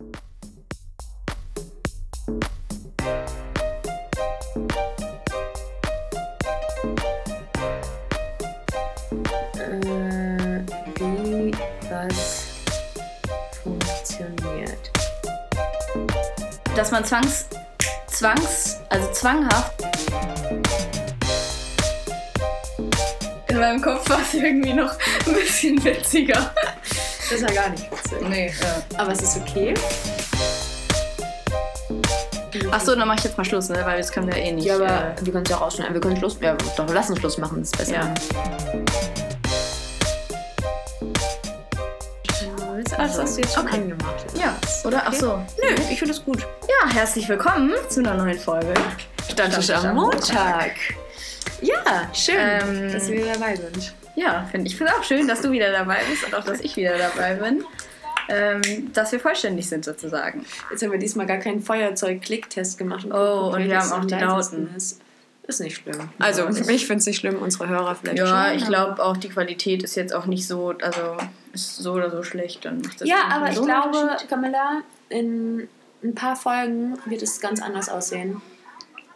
Äh, wie was funktioniert. Dass man zwangs, zwangs, also zwanghaft. In meinem Kopf war es irgendwie noch ein bisschen witziger. Das war gar nicht witzig. Nee, ja. Aber es ist okay. Achso, dann mach ich jetzt mal Schluss, ne? Weil das können wir eh nicht. Ja, aber äh, wir können es ja auch ausschneiden. Wir können Schluss, ja, doch, lass uns Schluss machen, das ist besser. Ja. Das hast du jetzt schon Okay. angemacht. ja, oder? Achso. Nö, ich finde das gut. Ja, herzlich willkommen zu einer neuen Folge. Stammtisch am Montag. Ja, schön, Ähm, dass wir wieder dabei sind. Ja, finde ich finde auch schön, dass du wieder dabei bist und auch, dass ich wieder dabei bin. Ähm, dass wir vollständig sind sozusagen. Jetzt haben wir diesmal gar keinen Feuerzeug-Klicktest gemacht. Oh, und wir haben auch die Lauten. Ist. ist nicht schlimm. Also, ich- ich finde es nicht schlimm, unsere Hörer vielleicht Ja, schon. ich aber- glaube auch, die Qualität ist jetzt auch nicht so, also ist so oder so schlecht. Dann Ja, nicht aber ich so einen glaube. Camilla, in ein paar Folgen wird es ganz anders aussehen.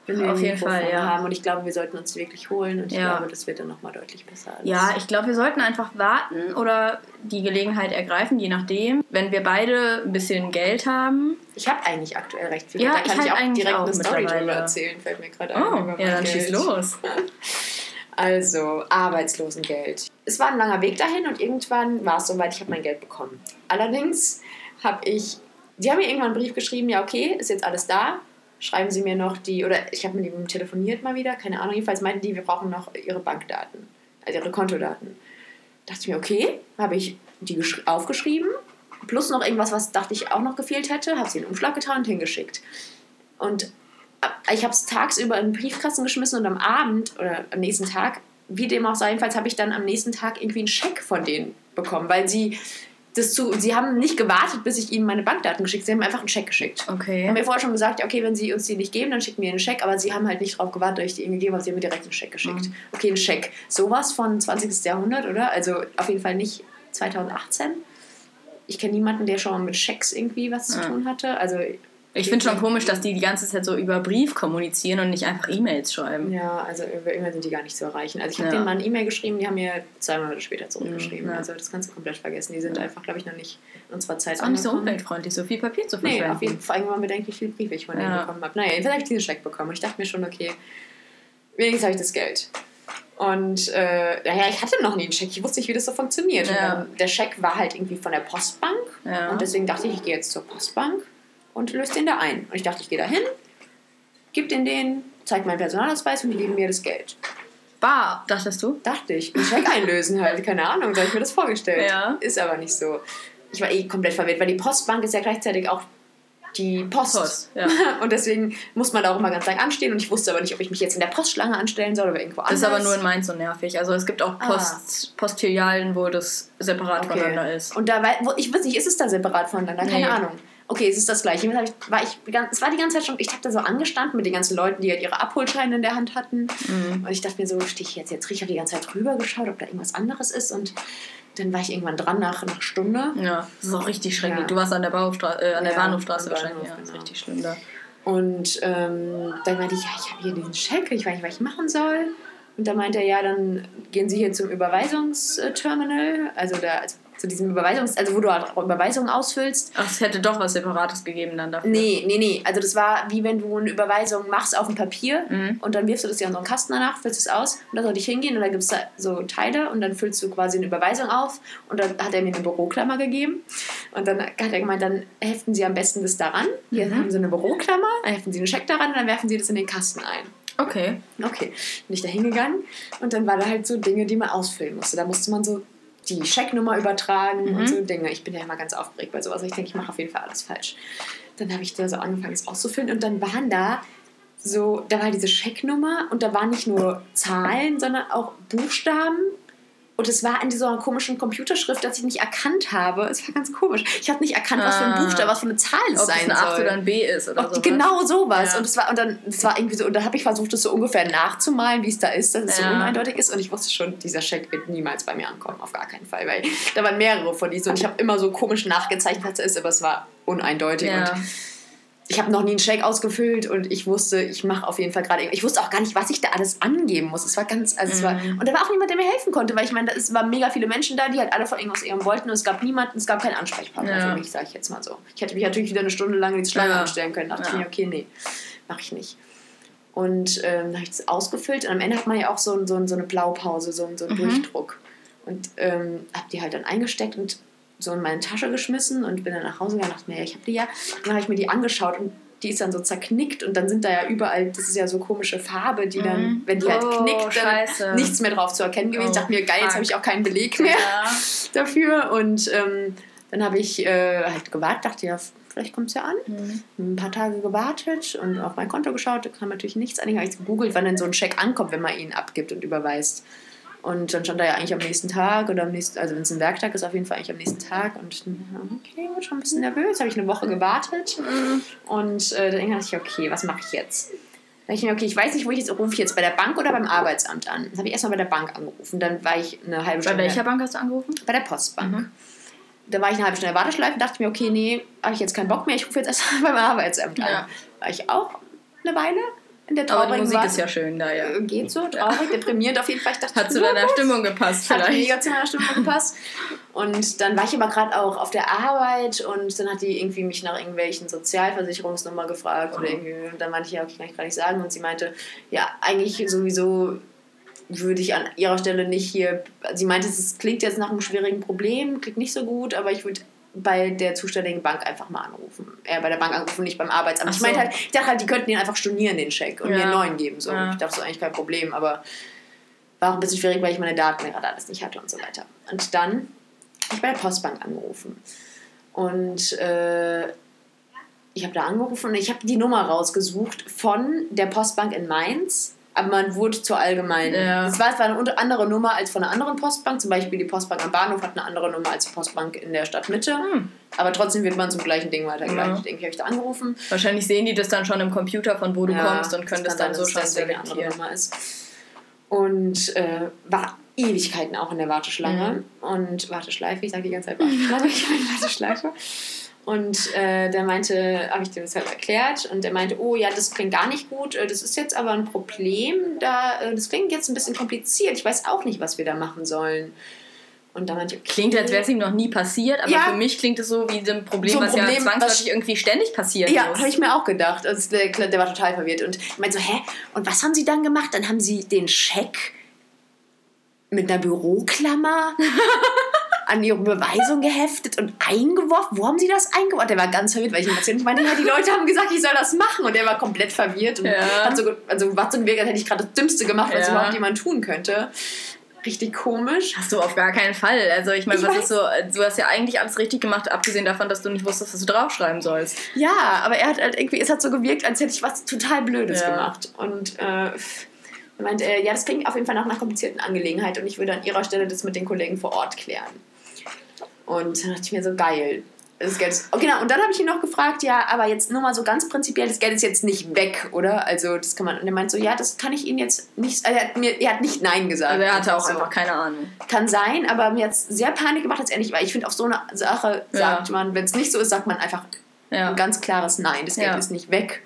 Wir Auf ein jeden Fall, ja. haben. Und ich glaube, wir sollten uns die wirklich holen. Und ich Ja. glaube, das wird dann nochmal deutlich besser. Ja, ich glaube, wir sollten einfach warten oder die Gelegenheit ergreifen, je nachdem. Wenn wir beide ein bisschen Geld haben. Ich habe eigentlich aktuell recht viel. Ja, da ich kann ich, halt auch eigentlich direkt auch eine Story drüber erzählen, fällt mir gerade ein. Oh, über ja, dann Geld. schieß los. Also, Arbeitslosengeld. Es war ein langer Weg dahin und irgendwann war es soweit, ich habe mein Geld bekommen. Allerdings habe ich, die haben mir irgendwann einen Brief geschrieben, ja okay, ist jetzt alles da. Schreiben Sie mir noch die, oder ich habe mit ihm telefoniert mal wieder, keine Ahnung, jedenfalls meinten die, wir brauchen noch Ihre Bankdaten, also Ihre Kontodaten. Dachte ich mir, okay, habe ich die gesch- aufgeschrieben, plus noch irgendwas, was dachte ich auch noch gefehlt hätte, habe sie in den Umschlag getan und hingeschickt. Und ich habe es tagsüber in den Briefkasten geschmissen und am Abend oder am nächsten Tag, wie dem auch sei, jedenfalls habe ich dann am nächsten Tag irgendwie einen Scheck von denen bekommen, weil sie das zu, sie haben nicht gewartet, bis ich ihnen meine Bankdaten geschickt, sie haben einfach einen Scheck geschickt. Sie Okay. haben mir vorher schon gesagt, okay, wenn sie uns die nicht geben, dann schicken wir einen Scheck, aber sie haben halt nicht drauf gewartet, dass ich die ihnen gegeben habe, sie haben mir direkt einen Scheck geschickt. Mhm. Okay, ein Scheck. Sowas von 20. Jahrhundert, oder? Also auf jeden Fall nicht 2018. Ich kenne niemanden, der schon mal mit Schecks irgendwie was zu Ja. tun hatte. Also Ich finde schon komisch, dass die die ganze Zeit so über Brief kommunizieren und nicht einfach E-Mails schreiben. Ja, also über E-Mail sind die gar nicht zu erreichen. Also ich habe Ja. denen mal eine E-Mail geschrieben, die haben mir zwei Monate später zurückgeschrieben. Mhm, ja. Also das kannst du komplett vergessen. Die sind Ja. einfach, glaube ich, noch nicht in unserer Zeit Ist auch nicht so angekommen. umweltfreundlich, so viel Papier zu Nee, verschwenden. auf jeden Fall, wenn man bedenkt, wie viele Briefe ich von denen bekommen habe. Naja, jedenfalls habe ich diesen Scheck bekommen und ich dachte mir schon, okay, wenigstens habe ich das Geld. Und äh, naja, ich hatte noch nie einen Scheck, ich wusste nicht, wie das so funktioniert. Dann, der Scheck war halt irgendwie von der Postbank und deswegen dachte ich, ich gehe jetzt zur Postbank und löse den da ein. Und ich dachte, ich gehe da hin, gebe den denen, zeige meinen Personalausweis und die geben mir das Geld. Bar, dachtest du? Dachte ich. Einen Scheck einlösen halt, keine Ahnung, so habe ich mir das vorgestellt. Ja. Ist aber nicht so. Ich war eh komplett verwirrt, weil die Postbank ist ja gleichzeitig auch die Post. Post, ja. Und deswegen muss man da auch immer ganz lang anstehen und ich wusste aber nicht, ob ich mich jetzt in der Postschlange anstellen soll oder irgendwo Das anders. ist aber nur in Mainz so nervig. Also es gibt auch Ah. Post, Postfilialen, wo das separat voneinander ist. Und da ich weiß nicht, ist es da separat voneinander? Keine Nee. Ahnung. Okay, es ist das gleiche. Ich, war ich, es war die ganze Zeit schon, ich habe da so angestanden mit den ganzen Leuten, die halt ihre Abholscheine in der Hand hatten. Mhm. Und ich dachte mir so, stehe ich jetzt, jetzt ich habe die ganze Zeit rüber geschaut, ob da irgendwas anderes ist. Und dann war ich irgendwann dran nach einer Stunde. Ja, das ist auch richtig schrecklich. Ja. Du warst an der, Bahnhofstra äh, an der Ja, Bahnhofstraße wahrscheinlich. Bahnhof, Ja, das ist genau. richtig schlimm da. Und ähm, dann meinte ich, ja, ich habe hier diesen Scheck, ich weiß nicht, was ich machen soll. Und dann meinte er, ja, dann gehen Sie hier zum Überweisungsterminal, also da, also zu diesem Überweisungs-, also wo du halt auch Überweisungen ausfüllst. Ach, es hätte doch was Separates gegeben dann dafür. Nee, nee, nee. Also das war wie wenn du eine Überweisung machst auf dem Papier Mhm. und dann wirfst du das ja in so einen Kasten danach, füllst es aus und dann soll ich hingehen und da gibt es da so Teile und dann füllst du quasi eine Überweisung auf und dann hat er mir eine Büroklammer gegeben und dann hat er gemeint, dann heften Sie am besten das daran. Hier Mhm. haben Sie eine Büroklammer, dann heften Sie einen Scheck daran und dann werfen Sie das in den Kasten ein. Okay. Okay, bin ich da hingegangen und dann war da halt so Dinge, die man ausfüllen musste. Da musste man so die Schecknummer übertragen Mhm. und so Dinge. Ich bin ja immer ganz aufgeregt bei sowas. Ich denke, ich mache auf jeden Fall alles falsch. Dann habe ich da so angefangen, es auszufüllen und dann waren da so, da war diese Schecknummer und da waren nicht nur Zahlen, sondern auch Buchstaben Und es war in dieser komischen Computerschrift, dass ich nicht erkannt habe. Es war ganz komisch. Ich habe nicht erkannt, was für ein Ah. Buchstabe, was für eine Zahl es Ob sein es eine soll. 8 oder ein B ist oder Und so. genau sowas. Ja. Und es war, und dann, es war irgendwie so, und dann habe ich versucht, das so ungefähr nachzumalen, wie es da ist, dass es so Ja. uneindeutig ist. Und ich wusste schon, dieser Scheck wird niemals bei mir ankommen, auf gar keinen Fall. Weil da waren mehrere von diesen und ich habe immer so komisch nachgezeichnet, was es ist, aber es war uneindeutig. Ja. Und ich habe noch nie einen Scheck ausgefüllt und ich wusste, ich mache auf jeden Fall gerade Ich wusste auch gar nicht, was ich da alles angeben muss. Es war ganz, also es war, Mhm. und da war auch niemand, der mir helfen konnte, weil ich meine, es waren mega viele Menschen da, die halt alle von irgendwas irgendwas wollten und es gab niemanden, es gab keinen Ansprechpartner Ja. für mich, sage ich jetzt mal so. Ich hätte mich natürlich wieder eine Stunde lang in die Schlange Ja. anstellen können. dachte ich Ja. mir, okay, nee, mache ich nicht. Und ähm, dann habe ich das ausgefüllt und am Ende hat man ja auch so, so, so eine Blaupause, so, so einen Mhm. Durchdruck. Und ähm, habe die halt dann eingesteckt und so in meine Tasche geschmissen und bin dann nach Hause gegangen und dachte mir, ich habe die ja. Und dann habe ich mir die angeschaut und die ist dann so zerknickt und dann sind da ja überall, das ist ja so komische Farbe, die dann, Mhm. wenn die halt Oh, knickt, dann scheiße. nichts mehr drauf zu erkennen gewesen. ich Oh, dachte mir, geil, jetzt habe ich auch keinen Beleg mehr Ja. dafür. Und ähm, dann habe ich äh, halt gewartet, dachte ja, vielleicht kommt es ja an. Mhm. Ein paar Tage gewartet und auf mein Konto geschaut, da kam natürlich nichts an. Ich habe ich gegoogelt, wann denn so ein Scheck ankommt, wenn man ihn abgibt und überweist. Und dann stand da ja eigentlich am nächsten Tag oder am nächsten, also wenn es ein Werktag ist, auf jeden Fall eigentlich am nächsten Tag. Und ja, okay, war schon ein bisschen nervös, habe ich eine Woche gewartet. Und äh, dann dachte ich, okay, was mache ich jetzt? Dann dachte ich mir, okay, ich weiß nicht, wo ich jetzt rufe ich jetzt bei der Bank oder beim Arbeitsamt an. Dann habe ich erstmal bei der Bank angerufen. Dann war ich eine halbe Bei Stunde. welcher Bank hast du angerufen? Bei der Postbank. Mhm. Da war ich eine halbe Stunde in der Warteschleife und dachte mir, okay, nee, habe ich jetzt keinen Bock mehr, ich rufe jetzt erstmal beim Arbeitsamt an. Ja. War ich auch eine Weile in der Aber die traurigen Musik Warte- ist ja schön da, ja. Äh, Geht so, traurig, deprimierend auf jeden Fall. Ich dachte, Hat zu na deiner gut. Stimmung gepasst Hat vielleicht. mega zu meiner Stimmung gepasst. Und dann war ich aber gerade auch auf der Arbeit und dann hat die irgendwie mich nach irgendwelchen Sozialversicherungsnummer gefragt oder irgendwie. Und dann meinte ich, ja, okay, kann ich gar nicht sagen. Und sie meinte, ja, eigentlich sowieso würde ich an ihrer Stelle nicht hier. Sie meinte, es klingt jetzt nach einem schwierigen Problem, klingt nicht so gut, aber ich würde bei der zuständigen Bank einfach mal anrufen. Eher bei der Bank anrufen, nicht beim Arbeitsamt. Ach Ich meinte so. halt, ich dachte halt, die könnten den einfach stornieren, den Scheck, und Ja. mir einen neuen geben. So. Ja. Ich dachte, das ist eigentlich kein Problem, aber war auch ein bisschen schwierig, weil ich meine Daten gerade alles nicht hatte und so weiter. Und dann habe ich bei der Postbank angerufen. Und äh, ich habe da angerufen und ich habe die Nummer rausgesucht von der Postbank in Mainz. Aber man wurde zur allgemeinen. Ja. Es war zwar eine andere Nummer als von einer anderen Postbank. Zum Beispiel die Postbank am Bahnhof hat eine andere Nummer als die Postbank in der Stadtmitte. Hm. Aber trotzdem wird man zum gleichen Ding weitergeleitet. Ja. Irgendwie habe ich da angerufen. Wahrscheinlich sehen die das dann schon im Computer, von wo du Ja, kommst und können das, dann sein, so dass schon selektieren. Nummer ist. Und äh, war Ewigkeiten auch in der Warteschlange. Und Warteschleife, ich sage die ganze Zeit Warteschlange, ich meine Warteschleife. Und äh, der meinte, habe ich dem das halt erklärt und der meinte, oh ja, das klingt gar nicht gut, äh, das ist jetzt aber ein Problem, da, äh, das klingt jetzt ein bisschen kompliziert, ich weiß auch nicht, was wir da machen sollen. Und da meinte ich, okay. Klingt, als wäre es ihm noch nie passiert, aber Ja. für mich klingt es so wie ein Problem, So ein was ja zwangsläufig was- irgendwie ständig passieren Ja, habe ich mir auch gedacht. Also der, der war total verwirrt. Und ich meinte so, hä? Und was haben sie dann gemacht? Dann haben sie den Scheck mit einer Büroklammer an ihre Überweisung geheftet und eingeworfen. Wo haben sie das eingeworfen? Der war ganz verwirrt, weil ich ihm erzählt. Ich meine, ja, die Leute haben gesagt, ich soll das machen. Und der war komplett verwirrt und Ja. hat so, also war so ein Weg, als hätte ich gerade das Dümmste gemacht, was Ja. überhaupt jemand tun könnte. Richtig komisch. Hast du auf gar keinen Fall. Also ich meine, Ich was weiß. ist so, du hast ja eigentlich alles richtig gemacht, abgesehen davon, dass du nicht wusstest, was du draufschreiben sollst. Ja, aber er hat halt irgendwie, es hat so gewirkt, als hätte ich was total Blödes Ja. gemacht. Und äh, er meint, äh, ja, das klingt auf jeden Fall nach einer komplizierten Angelegenheit und ich würde an ihrer Stelle das mit den Kollegen vor Ort klären. Und dann dachte ich mir so, geil. Das Geld ist, oh, genau, und dann habe ich ihn noch gefragt, ja, aber jetzt nur mal so ganz prinzipiell, das Geld ist jetzt nicht weg, oder? Also, das kann man. Und er meint so, ja, das kann ich Ihnen jetzt nicht. Also er, hat mir, er hat nicht Nein gesagt. Also er hatte auch so. einfach keine Ahnung. Kann sein, aber mir hat es sehr Panik gemacht, als er nicht, weil ich finde, auf so eine Sache Ja. sagt man, wenn es nicht so ist, sagt man einfach Ja. ein ganz klares Nein. Das Geld Ja. ist nicht weg,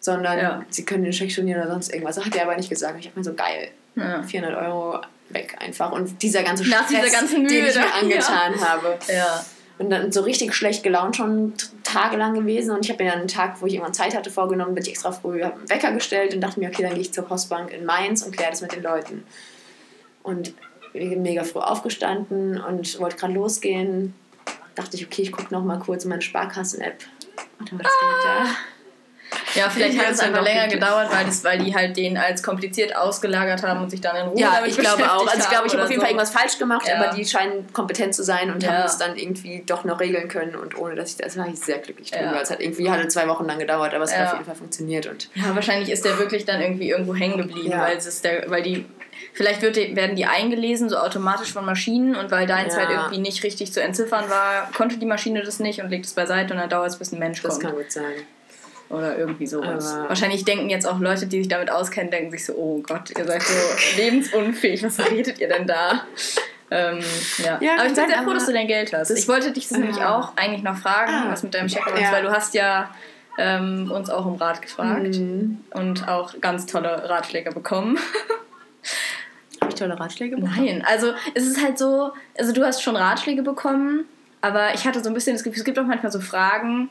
sondern Ja. sie können den Scheck stornieren oder sonst irgendwas. Hat er aber nicht gesagt. Ich habe mir so geil, Ja. 400 Euro weg einfach. Und dieser ganze Nach Stress, dieser ganzen Mühe den ich mir angetan habe. ja. Und dann so richtig schlecht gelaunt schon tagelang gewesen. Und ich habe mir dann einen Tag, wo ich irgendwann Zeit hatte, vorgenommen, bin ich extra früh, einen Wecker gestellt und dachte mir, okay, dann gehe ich zur Postbank in Mainz und kläre das mit den Leuten. Und bin mega früh aufgestanden und wollte gerade losgehen. Dachte ich, okay, ich gucke noch mal kurz in meine Sparkassen-App. Und dann war das Geld da. Ja, vielleicht Ich hat es einfach länger gedauert, weil, das, weil die halt den als kompliziert ausgelagert haben und sich dann in Ruhe Ja, ich glaube auch. Also ich glaube, ich habe auf jeden Fall haben oder irgendwas falsch gemacht, Ja. aber die scheinen kompetent zu sein und Ja. haben es dann irgendwie doch noch regeln können und ohne dass ich das war ich sehr glücklich drüber. Es hat irgendwie hatte zwei Wochen lang gedauert, aber es hat auf jeden Fall funktioniert und so. Ja, wahrscheinlich ist der wirklich dann irgendwie irgendwo hängen geblieben, weil, es ist der, weil die vielleicht wird werden die eingelesen, so automatisch von Maschinen und weil deins Ja. halt irgendwie nicht richtig zu entziffern war, konnte die Maschine das nicht und legt es beiseite und dann dauert es, bis ein Mensch Das kommt. kann gut sein. Oder irgendwie sowas. Aber- Wahrscheinlich denken jetzt auch Leute, die sich damit auskennen, denken sich so, oh Gott, ihr seid so lebensunfähig, was redet ihr denn da? Ähm, ja. Ja, aber ich bin sehr froh, dass du dein Geld hast. Ich wollte dich das nämlich Ja. auch eigentlich noch fragen, Ah. was mit deinem Check ist, weil du hast ja ähm, uns auch um Rat gefragt Mhm. und auch ganz tolle Ratschläge bekommen. Habe ich tolle Ratschläge bekommen? Nein, also es ist halt so, also du hast schon Ratschläge bekommen, aber ich hatte so ein bisschen das Gefühl, es gibt auch manchmal so Fragen,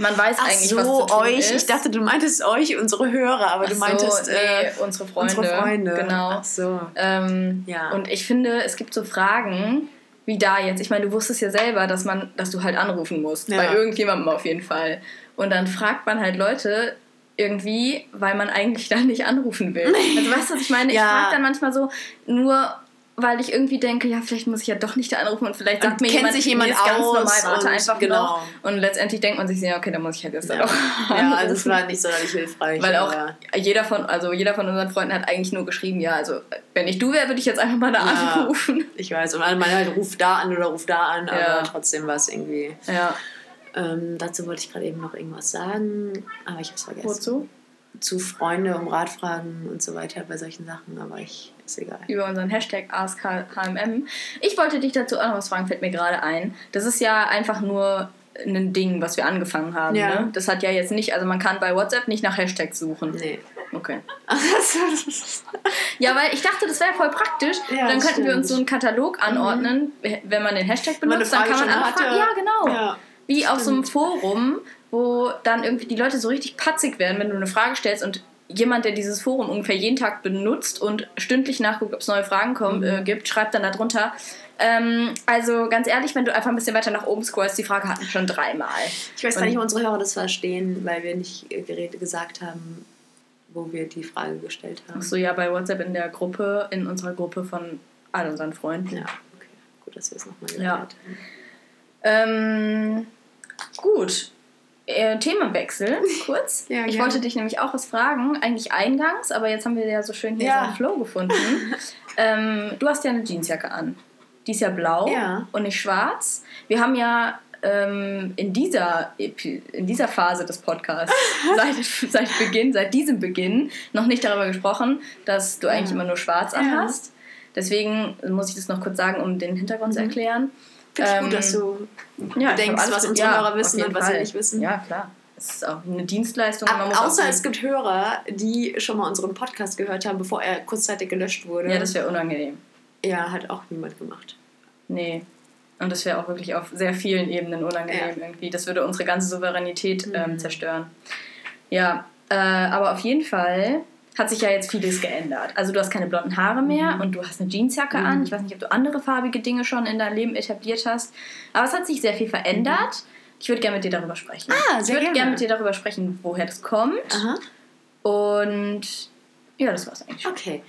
man weiß Ach eigentlich, so, was zu tun euch. ist. Ich dachte, du meintest euch, unsere Hörer, aber Ach du so, meintest nee, äh, unsere Freunde. unsere Freunde. Genau. Ach so. Ähm, Ja. Und ich finde, es gibt so Fragen, wie da jetzt. Ich meine, du wusstest ja selber, dass man, dass du halt anrufen musst. Ja. Bei irgendjemandem auf jeden Fall. Und dann fragt man halt Leute irgendwie, weil man eigentlich da nicht anrufen will. Also weißt du, was ich meine? Ich Ja. frage dann manchmal so, nur weil ich irgendwie denke, ja, vielleicht muss ich ja doch nicht da anrufen und vielleicht sagt Und mir kennt jemand, sich jemand ist ganz aus normal, warte einfach genau. noch. Und letztendlich denkt man sich, ja, okay, dann muss ich halt jetzt da Ja. doch ja, also es war nicht sonderlich hilfreich. Weil auch jeder von, also jeder von unseren Freunden hat eigentlich nur geschrieben, ja, also wenn ich du wäre, würde ich jetzt einfach mal da Ja. anrufen. Ich weiß, und man halt ruft da an oder ruft da an, aber trotzdem war es irgendwie. Ja. Ähm, dazu wollte ich gerade eben noch irgendwas sagen, aber ich habe es vergessen. Wozu? Zu Freunde um Rat fragen und so weiter bei solchen Sachen, aber ich ist egal. Über unseren Hashtag AskHMM. Ich wollte dich dazu auch noch was fragen, fällt mir gerade ein. Das ist ja einfach nur ein Ding, was wir angefangen haben. Ja. Ne? Das hat ja jetzt nicht, also man kann bei WhatsApp nicht nach Hashtags suchen. Nee. Okay. Ja, weil ich dachte, das wäre voll praktisch. Ja, dann könnten wir uns so einen stimmt. Katalog anordnen, wenn man den Hashtag benutzt, dann kann man Frage einfach schon fragen. hatte. Ja, genau. Ja, Wie auf so einem stimmt. Forum, wo dann irgendwie die Leute so richtig patzig werden, wenn du eine Frage stellst und jemand, der dieses Forum ungefähr jeden Tag benutzt und stündlich nachguckt, ob es neue Fragen kommen, Mhm. äh, gibt, schreibt dann darunter. Ähm, also ganz ehrlich, wenn du einfach ein bisschen weiter nach oben scrollst, die Frage hatten wir schon dreimal. Ich weiß gar nicht, ob unsere Hörer das verstehen, weil wir nicht äh, Geräte gesagt haben, wo wir die Frage gestellt haben. Achso, ja, bei WhatsApp in der Gruppe, in unserer Gruppe von all unseren Freunden. Ja, okay. Gut, dass wir es nochmal Ja. geklärt haben. Ähm, gut. Äh, Themenwechsel, kurz. Ja, ich wollte dich nämlich auch was fragen, eigentlich eingangs, aber jetzt haben wir ja so schön hier Ja. so einen Flow gefunden. ähm, du hast ja eine Jeansjacke an. Die ist ja blau Ja. und nicht schwarz. Wir haben ja ähm, in, dieser, Epi- in dieser Phase des Podcasts, seit, seit Beginn, seit diesem Beginn, noch nicht darüber gesprochen, dass du eigentlich immer nur schwarz anhast. Deswegen muss ich das noch kurz sagen, um den Hintergrund zu Mhm. erklären. Finde ich Ähm, gut, dass du ja, denkst, alles was unsere ja, Hörer wissen und was sie Fall. nicht wissen. Ja, klar. Es ist auch eine Dienstleistung. man Ab, muss auch außer es gibt Hörer, die schon mal unseren Podcast gehört haben, bevor er kurzzeitig gelöscht wurde. Ja, das wäre unangenehm. ja, hat auch niemand gemacht. Nee. Und das wäre auch wirklich auf sehr vielen Ebenen unangenehm irgendwie. Das würde unsere ganze Souveränität ähm, Mhm. zerstören. Ja, äh, aber auf jeden Fall hat sich ja jetzt vieles geändert. Also du hast keine blonden Haare mehr Mhm. und du hast eine Jeansjacke Mhm. an. Ich weiß nicht, ob du andere farbige Dinge schon in deinem Leben etabliert hast. Aber es hat sich sehr viel verändert. Ich würde gerne mit dir darüber sprechen. Ah, ich sehr würde gerne. gerne mit dir darüber sprechen, woher das kommt. Aha. Und ja, das war's eigentlich. schon. Okay.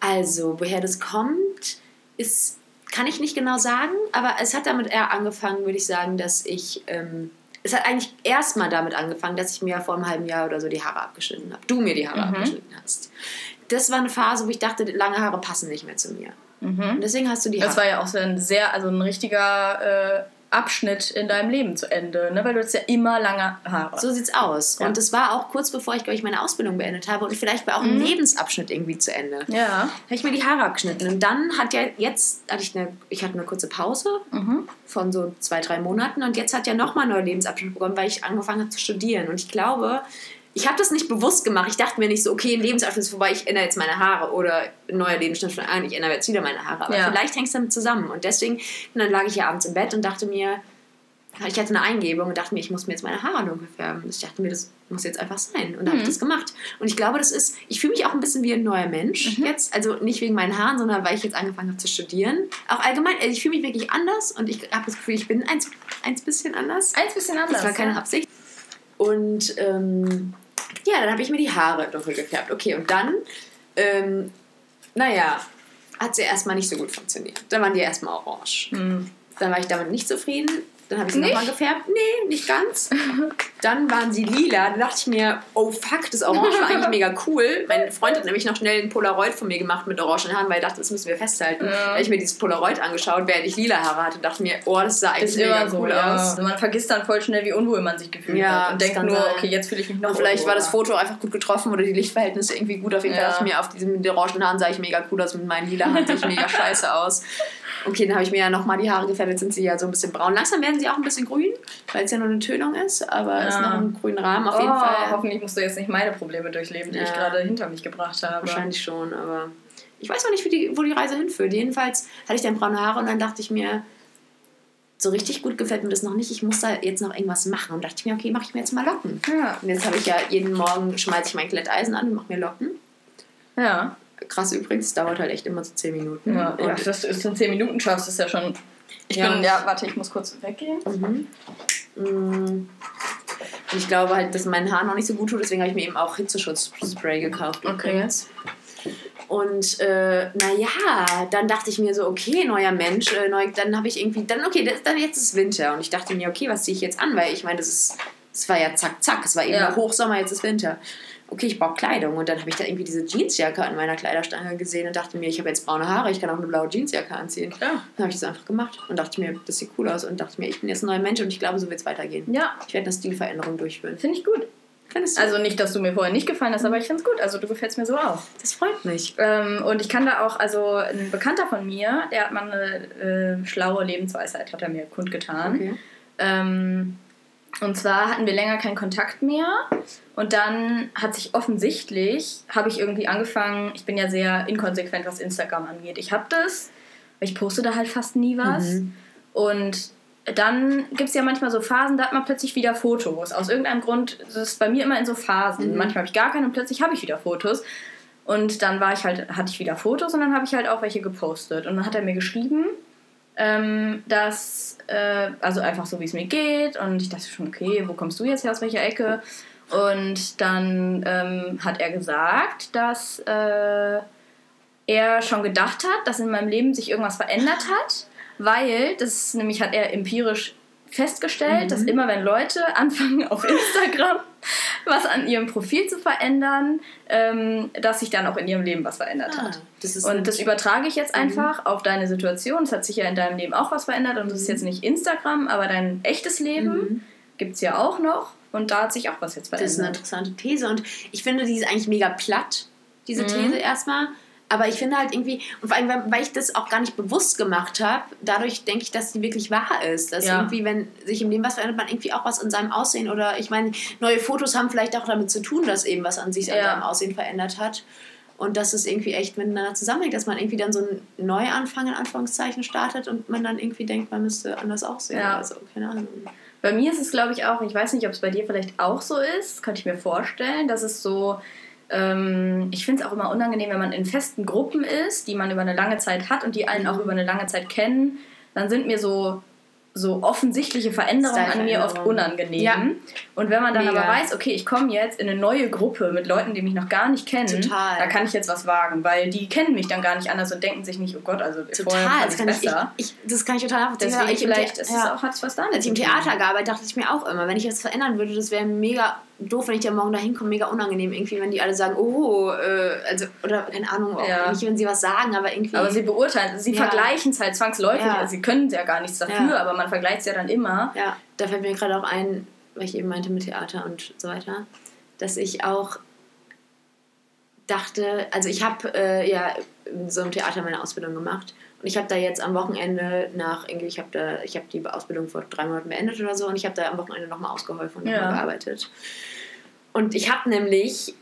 Also, woher das kommt, ist, kann ich nicht genau sagen, aber es hat damit eher angefangen, würde ich sagen, dass ich. Ähm, es hat eigentlich erstmal damit angefangen, dass ich mir vor einem halben Jahr oder so die Haare abgeschnitten habe. Du mir die Haare Mhm. abgeschnitten hast. Das war eine Phase, wo ich dachte, lange Haare passen nicht mehr zu mir. Und Mhm. deswegen hast du die Haare. Das war ja auch so ein sehr, also ein richtiger äh, Abschnitt in deinem Leben zu Ende, ne? weil du hast ja immer lange Haare. So sieht's aus. Ja. Und es war auch kurz bevor ich, glaube ich, meine Ausbildung beendet habe und vielleicht war auch ein Mhm. Lebensabschnitt irgendwie zu Ende. ja. habe ich mir die Haare abgeschnitten. Und dann hat ja jetzt, hatte ich eine, ich hatte eine kurze Pause Mhm. von so zwei, drei Monaten und jetzt hat ja nochmal ein neuer Lebensabschnitt begonnen, weil ich angefangen habe zu studieren. Und ich glaube, ich habe das nicht bewusst gemacht. Ich dachte mir nicht so, okay, ein Lebensabschnitt ist vorbei, ich ändere jetzt meine Haare oder ein neuer Lebensabschnitt von an, ich ändere jetzt wieder meine Haare. Aber Ja. vielleicht hängt es damit zusammen. Und deswegen, und dann lag ich ja abends im Bett und dachte mir, ich hatte eine Eingebung und dachte mir, ich muss mir jetzt meine Haare dunkel färben. Ich dachte mir, das muss jetzt einfach sein. Und dann habe ich Mhm. das gemacht. Und ich glaube, das ist, ich fühle mich auch ein bisschen wie ein neuer Mensch Mhm. jetzt. Also nicht wegen meinen Haaren, sondern weil ich jetzt angefangen habe zu studieren. Auch allgemein, also ich fühle mich wirklich anders und ich habe das Gefühl, ich bin eins, eins bisschen anders. Eins bisschen anders. Das war keine ja. Absicht. Und ähm, ja, dann habe ich mir die Haare dunkel gefärbt. Okay, und dann, ähm, naja, hat sie erstmal nicht so gut funktioniert. Dann waren die erstmal orange. Mhm. Dann war ich damit nicht zufrieden. Dann habe ich sie nochmal gefärbt. Nee, nicht ganz. Dann waren sie lila. Dann dachte ich mir, oh fuck, das Orange war eigentlich mega cool. Mein Freund hat nämlich noch schnell ein Polaroid von mir gemacht mit orangen Haaren, weil er dachte, das müssen wir festhalten. Ja. Da habe ich mir dieses Polaroid angeschaut, während ich lila Haare hatte. Dachte mir, oh, das sah eigentlich Ist mega immer so, cool ja. aus. Also man vergisst dann voll schnell, wie unwohl man sich gefühlt Ja, hat. Und das denkt nur, sein. okay, jetzt fühle ich mich noch Und vielleicht war das. Foto einfach gut getroffen oder die Lichtverhältnisse irgendwie gut. Auf jeden Fall Ja. dachte ich mir, auf diesem mit orangen Haaren sah ich mega cool aus, mit meinen lila Haaren sah ich mega scheiße aus. Okay, dann habe ich mir ja nochmal die Haare gefärbt, jetzt sind sie ja so ein bisschen braun. Langsam werden sie auch ein bisschen grün, weil es ja nur eine Tönung ist, aber es ist Ja. noch ein grünen Rahmen auf jeden oh, Fall. Hoffentlich musst du jetzt nicht meine Probleme durchleben, die Ja. ich gerade hinter mich gebracht habe. Wahrscheinlich schon, aber ich weiß auch nicht, die, wo die Reise hinführt. Jedenfalls hatte ich dann braune Haare und dann dachte ich mir, so richtig gut gefällt mir das noch nicht. Ich muss da jetzt noch irgendwas machen. Und dachte ich mir, okay, mache ich mir jetzt mal Locken. Ja. Und jetzt habe ich ja jeden Morgen schmeiße ich mein Glätteisen an und mache mir Locken. Ja. Krass übrigens, dauert halt echt immer so 10 Minuten. ja. Und dass du es in 10 Minuten schaffst, ist ja schon. Ich Ja. bin, ja, warte, ich muss kurz weggehen. Mhm. Mm. Ich glaube halt, dass mein Haar noch nicht so gut tut, deswegen habe ich mir eben auch Hitzeschutzspray gekauft. Okay. übrigens. Und äh, naja, dann dachte ich mir so, okay, neuer Mensch, äh, neu, dann habe ich irgendwie, dann okay, das, dann jetzt ist Winter. Und ich dachte mir, okay, was ziehe ich jetzt an? Weil ich meine, das ist, es war ja zack, zack, es war eben Ja. Hochsommer, jetzt ist Winter. Okay, ich brauche Kleidung. Und dann habe ich da irgendwie diese Jeansjacke an meiner Kleiderstange gesehen und dachte mir, ich habe jetzt braune Haare, ich kann auch eine blaue Jeansjacke anziehen. Ja. Dann habe ich das einfach gemacht und dachte mir, das sieht cool aus und dachte mir, ich bin jetzt ein neuer Mensch und ich glaube, so wird es weitergehen. Ja, Ich werde eine Stilveränderung durchführen. finde ich gut. Findest du? Also nicht, dass du mir vorher nicht gefallen hast, aber ich finde es gut. Also du gefällst mir so auch. das freut mich. Ähm, und ich kann da auch, also ein Bekannter von mir, der hat mal eine äh, schlaue Lebensweisheit, hat er mir kundgetan. Okay. Ähm, und zwar hatten wir länger keinen Kontakt mehr. Und dann hat sich offensichtlich, habe ich irgendwie angefangen, ich bin ja sehr inkonsequent, was Instagram angeht. Ich habe das, weil ich poste da halt fast nie was. Mhm. Und dann gibt es ja manchmal so Phasen, da hat man plötzlich wieder Fotos. Aus irgendeinem Grund, das ist bei mir immer in so Phasen. Mhm. Manchmal habe ich gar keine und plötzlich habe ich wieder Fotos. Und dann war ich halt, hatte ich wieder Fotos und dann habe ich halt auch welche gepostet. Und dann hat er mir geschrieben, ähm, dass, äh, also einfach so wie es mir geht. Und ich dachte schon, okay, wo kommst du jetzt her, aus welcher Ecke? Und dann ähm, hat er gesagt, dass äh, er schon gedacht hat, dass in meinem Leben sich irgendwas verändert hat, weil, das nämlich hat er empirisch festgestellt, Mhm. dass immer wenn Leute anfangen auf Instagram was an ihrem Profil zu verändern, ähm, dass sich dann auch in ihrem Leben was verändert Ah, hat. das Und das übertrage ich jetzt Mhm. einfach auf deine Situation. Es hat sich ja in deinem Leben auch was verändert und das ist jetzt nicht Instagram, aber dein echtes Leben Mhm. gibt es ja auch noch und da hat sich auch was jetzt Das ist eine verändert. interessante These und ich finde, die ist eigentlich mega platt, diese Mhm. These erstmal. Aber ich finde halt irgendwie, und vor allem, weil- weil ich das auch gar nicht bewusst gemacht habe, dadurch denke ich, dass die wirklich wahr ist. Dass Ja. irgendwie, wenn sich im Leben was verändert, man irgendwie auch was an seinem Aussehen oder ich meine, neue Fotos haben vielleicht auch damit zu tun, dass eben was an sich an Ja. seinem Aussehen verändert hat. Und dass es irgendwie echt miteinander zusammenhängt, dass man irgendwie dann so einen Neuanfang in Anführungszeichen startet und man dann irgendwie denkt, man müsste anders aussehen. Ja. Oder so, keine Ahnung. Bei mir ist es, glaube ich, auch, ich weiß nicht, ob es bei dir vielleicht auch so ist, könnte ich mir vorstellen, dass es so, ähm, ich finde es auch immer unangenehm, wenn man in festen Gruppen ist, die man über eine lange Zeit hat und die einen Mhm. auch über eine lange Zeit kennen, dann sind mir so, so offensichtliche Veränderungen an mir oft unangenehm. Ja. Und wenn man dann Mega. aber weiß, okay, ich komme jetzt in eine neue Gruppe mit Leuten, die mich noch gar nicht kennen, Total. da kann ich jetzt was wagen, weil die kennen mich dann gar nicht anders und denken sich nicht, oh Gott, also Total, das kann ich, ich, besser. ich, das kann ich total nachvollziehen. Deswegen ich im vielleicht The- ist es ja. auch, hat es was damit Als ich im. Theater gearbeitet dachte ich mir auch immer, wenn ich das verändern würde, das wäre mega doof, wenn ich da morgen da hinkomme, mega unangenehm irgendwie, wenn die alle sagen, oh, äh, also, oder keine Ahnung, auch Ja. nicht, wenn sie was sagen, aber irgendwie. Aber sie beurteilen, sie Ja. vergleichen es halt zwangsläufig. Ja. Also sie können ja gar nichts dafür, aber man vergleicht es ja dann immer. ja, da fällt mir gerade auch ein, weil ich eben meinte mit Theater und so weiter, dass ich auch dachte, also ich habe äh, ja in so einem Theater meine Ausbildung gemacht und ich habe da jetzt am Wochenende nach irgendwie, ich habe da, ich habe die Ausbildung vor drei Monaten beendet oder so und ich habe da am Wochenende nochmal ausgeholfen und Ja. nochmal gearbeitet. Und ich habe nämlich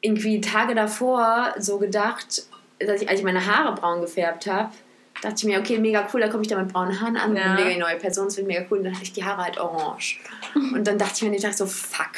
irgendwie Tage davor so gedacht, dass ich, als ich meine Haare braun gefärbt habe, dachte ich mir, okay, mega cool, da komme ich da mit braunen Haaren an, Ja. mega neue Person, das wird mega cool. Und dann hatte ich die Haare halt orange. Und dann dachte ich mir den Tag so, fuck.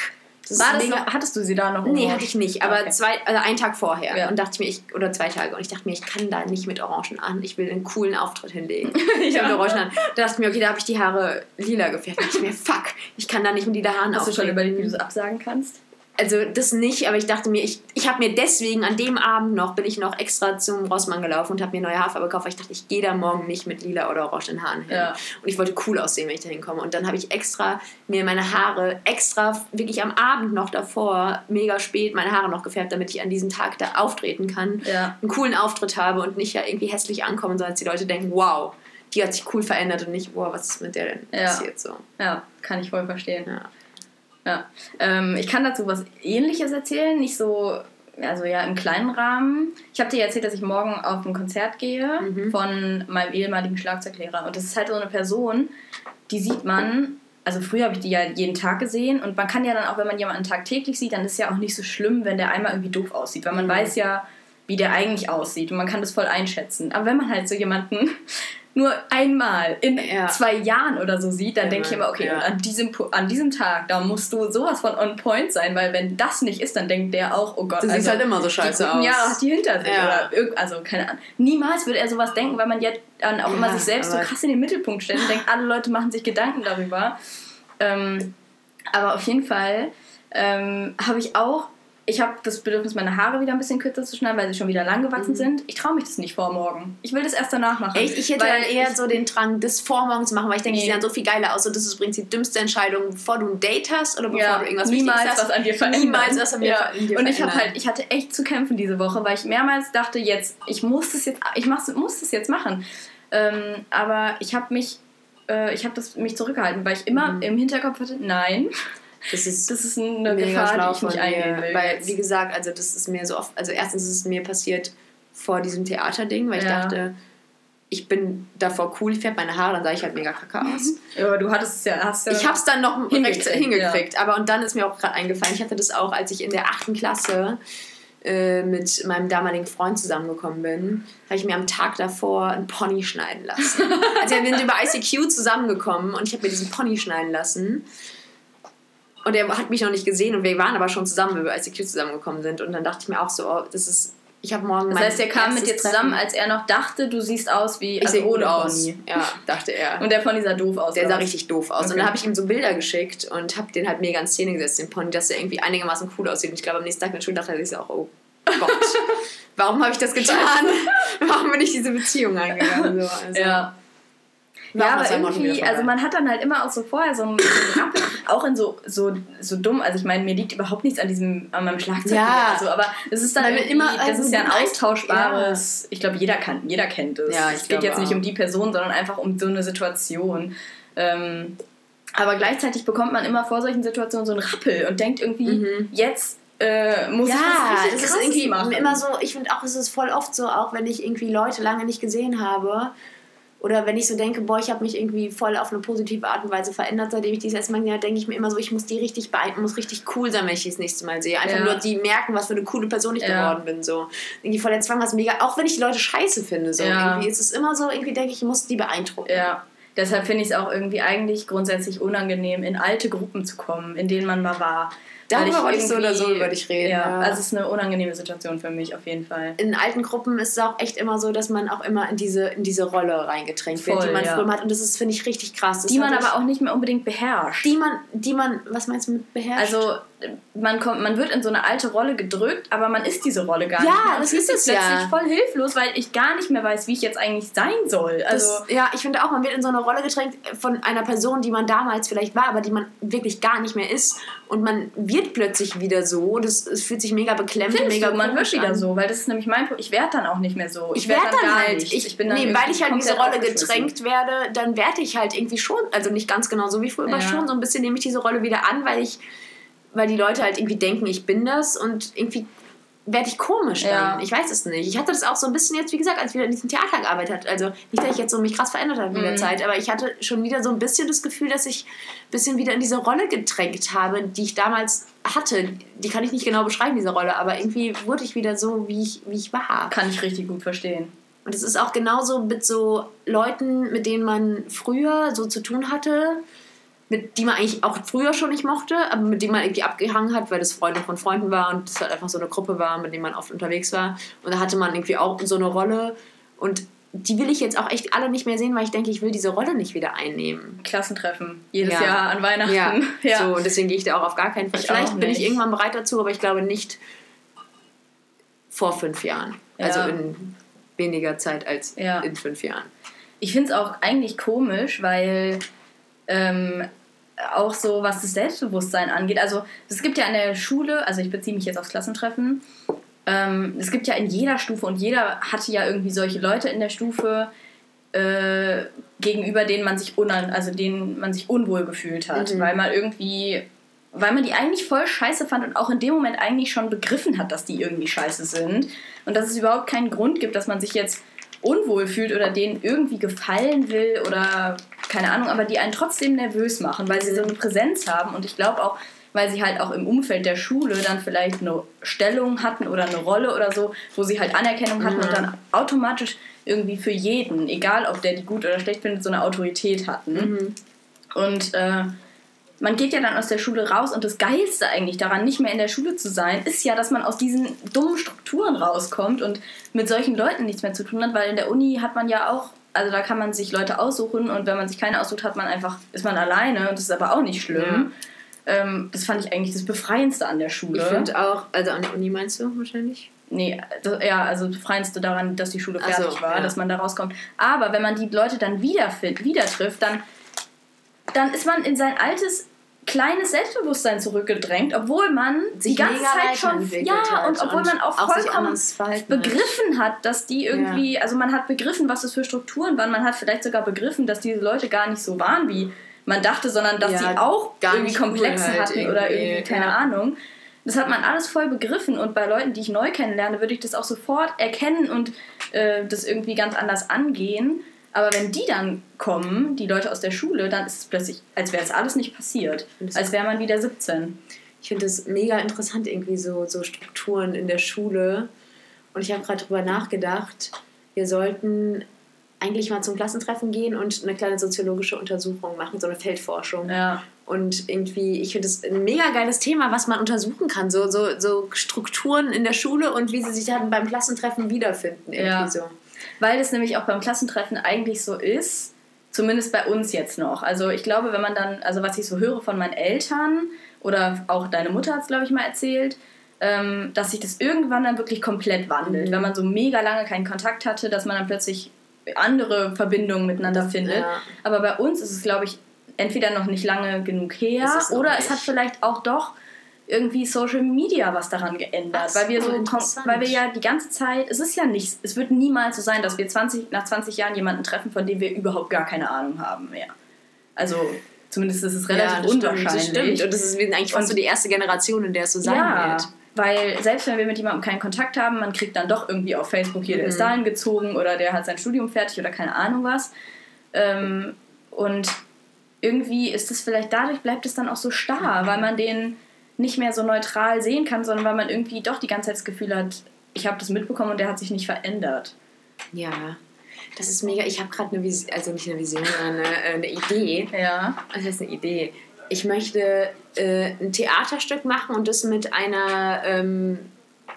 Mega, noch, hattest du sie da noch? Nee, hatte ich nicht, aber Okay. zwei, also einen Tag vorher. Ja. Und dachte ich mir, ich, oder zwei Tage. Und ich dachte mir, ich kann da nicht mit Orangen an. Ich will einen coolen Auftritt hinlegen. Ich Ja. habe mit Orangen an. Da dachte ich mir, okay, da habe ich die Haare lila gefärbt. Da dachte ich mir, fuck, ich kann da nicht mit lila Haaren Hast du schon auftreten. überlegt, wie du es absagen kannst? Also das nicht, aber ich dachte mir, ich, ich habe mir deswegen an dem Abend noch, bin ich noch extra zum Rossmann gelaufen und habe mir neue Haarfarbe gekauft, weil ich dachte, ich gehe da morgen nicht mit lila oder orange in Haaren hin. Ja. Und ich wollte cool aussehen, wenn ich da hinkomme. Und dann habe ich extra mir meine Haare, extra wirklich am Abend noch davor, mega spät, meine Haare noch gefärbt, damit ich an diesem Tag da auftreten kann, Ja. einen coolen Auftritt habe und nicht ja irgendwie hässlich ankommen, sondern dass die Leute denken, wow, die hat sich cool verändert und nicht, wow, was ist mit der denn Ja. passiert so. Ja, kann ich voll verstehen. Ja. Ja. Ähm, ich kann dazu was Ähnliches erzählen, nicht so, also ja, im kleinen Rahmen. Ich habe dir erzählt, dass ich morgen auf ein Konzert gehe Mhm. von meinem ehemaligen Schlagzeuglehrer. Und das ist halt so eine Person, die sieht man, also früher habe ich die ja jeden Tag gesehen und man kann ja dann auch, wenn man jemanden tagtäglich sieht, dann ist es ja auch nicht so schlimm, wenn der einmal irgendwie doof aussieht, weil man Mhm. weiß ja, wie der eigentlich aussieht und man kann das voll einschätzen. Aber wenn man halt so jemanden nur einmal in Ja. zwei Jahren oder so sieht, dann Ja, denke ich immer, okay, ja. an diesem, an diesem Tag, da musst du sowas von on point sein, weil wenn das nicht ist, dann denkt der auch, oh Gott, Du siehst halt immer so die scheiße guten aus. Hat die hinter sich. Ja. Oder also keine Ahnung. Niemals würde er sowas denken, weil man jetzt dann auch immer Ja, sich selbst so krass in den Mittelpunkt stellt und denkt, alle Leute machen sich Gedanken darüber. Ähm, aber auf jeden Fall ähm, habe ich auch, ich habe das Bedürfnis, meine Haare wieder ein bisschen kürzer zu schneiden, weil sie schon wieder lang gewachsen Mhm. sind. Ich traue mich das nicht vor morgen. Ich will das erst danach machen. Echt? Ich hätte dann eher so den Drang, das vormorgen zu machen, weil ich denke, Nee. die sehen dann so viel geiler aus und das ist übrigens die dümmste Entscheidung, bevor du ein Date hast oder bevor ja, du irgendwas niemals hast. was an dir verändern. Niemals was an mir ja. dir Und ich habe halt, ich hatte echt zu kämpfen diese Woche, weil ich mehrmals dachte, jetzt, ich muss das jetzt, ich mach's, muss das jetzt machen. Ähm, aber ich habe mich, äh, ich habe das mich zurückgehalten, weil ich immer Mhm. im Hinterkopf hatte, nein, Das ist das ist eine Gefahr, die ich nicht eingehen will. Weil, jetzt. wie gesagt, also das ist mir so oft, also erstens ist es mir passiert vor diesem Theaterding, weil ich Ja. dachte, ich bin davor cool, ich färbe meine Haare, dann sah ich halt mega kacke aus. ja, aber du hattest es ja, hast ja Ich hab's dann noch Hingekriegt, recht hingekriegt. Aber und dann ist mir auch gerade eingefallen, ich hatte das auch, als ich in der achten Klasse äh, mit meinem damaligen Freund zusammengekommen bin, habe ich mir am Tag davor einen Pony schneiden lassen. also wir sind über ICQ zusammengekommen und ich habe mir diesen Pony schneiden lassen. Und er hat mich noch nicht gesehen und wir waren aber schon zusammen, wir über ICQ zusammengekommen sind. Und dann dachte ich mir auch so, oh, das ist, ich habe morgen das heißt, er kam mit dir zusammen, als er noch dachte, du siehst aus wie ich also sehe gut aus. Pony. Ja, dachte er. Und der Pony sah doof aus. Der sah was? richtig doof aus. Und Okay. dann habe ich ihm so Bilder geschickt und habe den halt mega in Szene gesetzt, den Pony, dass er irgendwie einigermaßen cool aussieht. Und ich glaube, am nächsten Tag in der Schule dachte er sich auch, oh Gott, warum habe ich das getan? warum bin ich diese Beziehung eingegangen? So, also, Ja. Ja, aber er irgendwie, also man hat dann halt immer auch so vorher so einen Rappel, auch in so, so, so dumm, also ich meine, mir liegt überhaupt nichts an diesem, an meinem Schlagzeug Ja. oder so, aber es ist dann immer, das also ist ja ein ein- austauschbares, ich glaube, jeder kann, jeder kennt es. Ja, ich es geht jetzt nicht um die Person, sondern einfach um so eine Situation. Ähm, aber gleichzeitig bekommt man immer vor solchen Situationen so einen Rappel und denkt irgendwie, Mhm. jetzt äh, muss ich ja, was richtig das ist irgendwie machen. immer so, ich finde auch, es ist voll oft so, auch wenn ich irgendwie Leute lange nicht gesehen habe oder wenn ich so denke, boah, ich habe mich irgendwie voll auf eine positive Art und Weise verändert, seitdem ich dieses erste Mal gesehen habe, denke ich mir immer so, ich muss die richtig beeindrucken, muss richtig cool sein, wenn ich die das nächste Mal sehe. Einfach Ja. nur, die merken, was für eine coole Person ich Ja. geworden bin. So. Irgendwie voll der Zwang, was mega, auch wenn ich die Leute scheiße finde. So. Ja. Irgendwie ist es immer so, irgendwie denke ich, ich muss die beeindrucken. Ja, deshalb finde ich es auch irgendwie eigentlich grundsätzlich unangenehm, in alte Gruppen zu kommen, in denen man mal war. Darüber wollte ich so oder so über dich reden. Ja, ja. also es ist eine unangenehme Situation für mich auf jeden Fall. in alten Gruppen ist es auch echt immer so, dass man auch immer in diese, in diese Rolle reingedrängt wird, Voll, die man ja. früher hat. Und das ist, finde ich, richtig krass. Das Die man aber auch nicht mehr unbedingt beherrscht. Die man, die man, was meinst du mit beherrscht? Also man kommt, man wird in so eine alte Rolle gedrückt, aber man ist diese Rolle gar Ja, nicht mehr. Und das ist es ja. plötzlich voll hilflos, weil ich gar nicht mehr weiß, wie ich jetzt eigentlich sein soll. Also das, ja, ich finde auch, man wird in so eine Rolle gedrängt von einer Person, die man damals vielleicht war, aber die man wirklich gar nicht mehr ist. Und man wird plötzlich wieder so. Das, es fühlt sich mega beklemmt und mega du, man wird wieder an. so, weil das ist nämlich mein Punkt. Ich werde dann auch nicht mehr so. Ich werd werde dann gar halt, nichts. ich, bin dann nee, weil ich halt in diese Rolle gedrängt werde, dann werde ich halt irgendwie schon, also nicht ganz genau so wie früher, aber Ja. schon so ein bisschen nehme ich diese Rolle wieder an, weil ich, weil die Leute halt irgendwie denken, ich bin das und irgendwie werde ich komisch dann. Ja. Ich weiß es nicht. Ich hatte das auch so ein bisschen jetzt, wie gesagt, als ich wieder in diesem Theater gearbeitet habe. Also nicht, dass ich jetzt so mich krass verändert habe in der Mhm. Zeit, aber ich hatte schon wieder so ein bisschen das Gefühl, dass ich ein bisschen wieder in diese Rolle gedrängt habe, die ich damals hatte. Die kann ich nicht genau beschreiben, diese Rolle, aber irgendwie wurde ich wieder so, wie ich, wie ich war. Kann ich richtig gut verstehen. Und es ist auch genauso mit so Leuten, mit denen man früher so zu tun hatte, mit die man eigentlich auch früher schon nicht mochte, aber mit denen man irgendwie abgehangen hat, weil das Freunde von Freunden war und es halt einfach so eine Gruppe war, mit denen man oft unterwegs war. Und da hatte man irgendwie auch so eine Rolle. Und die will ich jetzt auch echt alle nicht mehr sehen, weil ich denke, ich will diese Rolle nicht wieder einnehmen. Klassentreffen. Jedes Ja. Jahr an Weihnachten. Ja, Ja. so und deswegen gehe ich da auch auf gar keinen Fall. Ich Vielleicht bin ich irgendwann bereit dazu, aber ich glaube nicht vor fünf Jahren. Ja. Also in weniger Zeit als in fünf Jahren. Ich finde es auch eigentlich komisch, weil ähm, auch so, was das Selbstbewusstsein angeht. Also es gibt ja an der Schule, also ich beziehe mich jetzt aufs Klassentreffen, ähm, es gibt ja in jeder Stufe und jeder hatte ja irgendwie solche Leute in der Stufe, äh, gegenüber denen man sich unan also denen man sich unwohl gefühlt hat, Mhm. weil man irgendwie weil man die eigentlich voll scheiße fand und auch in dem Moment eigentlich schon begriffen hat, dass die irgendwie scheiße sind und dass es überhaupt keinen Grund gibt, dass man sich jetzt unwohl fühlt oder denen irgendwie gefallen will oder keine Ahnung, aber die einen trotzdem nervös machen, weil sie so eine Präsenz haben und ich glaube auch, weil sie halt auch im Umfeld der Schule dann vielleicht eine Stellung hatten oder eine Rolle oder so, wo sie halt Anerkennung hatten und dann automatisch irgendwie für jeden, egal ob der die gut oder schlecht findet, so eine Autorität hatten. Und äh, man geht ja dann aus der Schule raus und das Geilste eigentlich daran, nicht mehr in der Schule zu sein, ist ja, dass man aus diesen dummen Strukturen rauskommt und mit solchen Leuten nichts mehr zu tun hat, weil in der Uni hat man ja auch, also da kann man sich Leute aussuchen und wenn man sich keine aussucht, hat man einfach, ist man alleine und das ist aber auch nicht schlimm. Ähm, das fand ich eigentlich das Befreiendste an der Schule. Ich finde auch, also an der Uni meinst du wahrscheinlich? Nee, das, ja, also das Befreiendste daran, dass die Schule Ach so, fertig war, ja. dass man da rauskommt. Aber wenn man die Leute dann wieder, wieder trifft, dann, dann ist man in sein altes kleines Selbstbewusstsein zurückgedrängt, obwohl man die Sich ganze mega Zeit schon ja hat und obwohl man auch auch vollkommen begriffen hat, dass die irgendwie, also man hat begriffen, was das für Strukturen waren, man hat vielleicht sogar begriffen, dass diese Leute gar nicht so waren, wie man dachte, sondern dass Ja, sie auch gar irgendwie nicht cool Komplexe halt hatten oder irgendwie, irgendwie, keine ja. Ahnung. Das hat man alles voll begriffen und bei Leuten, die ich neu kennenlerne, würde ich das auch sofort erkennen und äh, das irgendwie ganz anders angehen. Aber wenn die dann kommen, die Leute aus der Schule, dann ist es plötzlich, als wäre es alles nicht passiert. das Als wäre man wieder 17. Ich finde es mega interessant, irgendwie so, so Strukturen in der Schule. Und ich habe gerade drüber nachgedacht, wir sollten eigentlich mal zum Klassentreffen gehen und eine kleine soziologische Untersuchung machen, so eine Feldforschung. Ja. Und irgendwie, ich finde es ein mega geiles Thema, was man untersuchen kann. So, so, so Strukturen in der Schule und wie sie sich dann beim Klassentreffen wiederfinden. Irgendwie Ja. so. Weil das nämlich auch beim Klassentreffen eigentlich so ist, zumindest bei uns jetzt noch. Also ich glaube, wenn man dann, also was ich so höre von meinen Eltern oder auch deine Mutter hat es, glaube ich, mal erzählt, ähm, dass sich das irgendwann dann wirklich komplett wandelt. Mhm. Wenn man so mega lange keinen Kontakt hatte, dass man dann plötzlich andere Verbindungen miteinander findet. ja. Aber bei uns ist es, glaube ich, entweder noch nicht lange genug her oder nicht. es hat vielleicht auch doch irgendwie Social Media was daran geändert, so, weil wir so weil wir ja die ganze Zeit, es ist ja nicht, es wird niemals so sein, dass wir 20, nach 20 Jahren jemanden treffen, von dem wir überhaupt gar keine Ahnung haben mehr. Also zumindest ist es relativ ja, das stimmt, unwahrscheinlich. das stimmt. Und das ist eigentlich fast so die erste Generation, in der es so sein ja, wird. weil selbst wenn wir mit jemandem keinen Kontakt haben, man kriegt dann doch irgendwie auf Facebook hier, der ist Mhm. dahin gezogen oder der hat sein Studium fertig oder keine Ahnung was. Ähm, und irgendwie ist es vielleicht dadurch bleibt es dann auch so starr, weil man den nicht mehr so neutral sehen kann, sondern weil man irgendwie doch die ganze Zeit das Gefühl hat, ich habe das mitbekommen und der hat sich nicht verändert. Ja, das ist mega. Ich habe gerade eine Vision, also nicht eine Vision, sondern eine, äh, eine Idee. Ja. Was heißt eine Idee? Ich möchte äh, ein Theaterstück machen und das mit einer, ähm,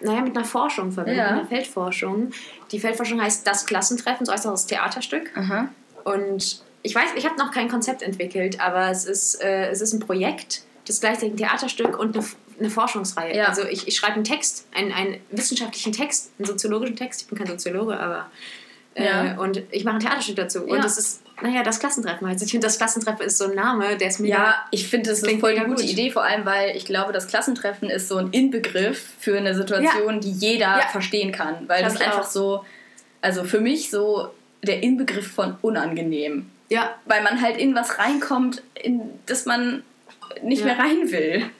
naja, mit einer Forschung verbinden, Ja. einer Feldforschung. Die Feldforschung heißt Das Klassentreffen, so heißt das Theaterstück. Aha. Und ich weiß, ich habe noch kein Konzept entwickelt, aber es ist, äh, es ist ein Projekt, das gleichzeitig ein Theaterstück und eine, eine Forschungsreihe. Ja. Also ich, ich schreibe einen Text, einen, einen wissenschaftlichen Text, einen soziologischen Text. Ich bin kein Soziologe, aber äh, Ja. und ich mache ein Theaterstück dazu. Ja. Und das ist, naja, das Klassentreffen heißt. Ich finde, das Klassentreffen ist so ein Name, der ist mir Ja, ich finde das ist Klingt voll die gute gut. Idee, vor allem weil ich glaube, das Klassentreffen ist so ein Inbegriff für eine Situation, die jeder Ja. verstehen kann. Weil das ich einfach auch. so, also für mich so der Inbegriff von unangenehm. Ja, Weil man halt in was reinkommt, in das man nicht Ja. mehr rein will.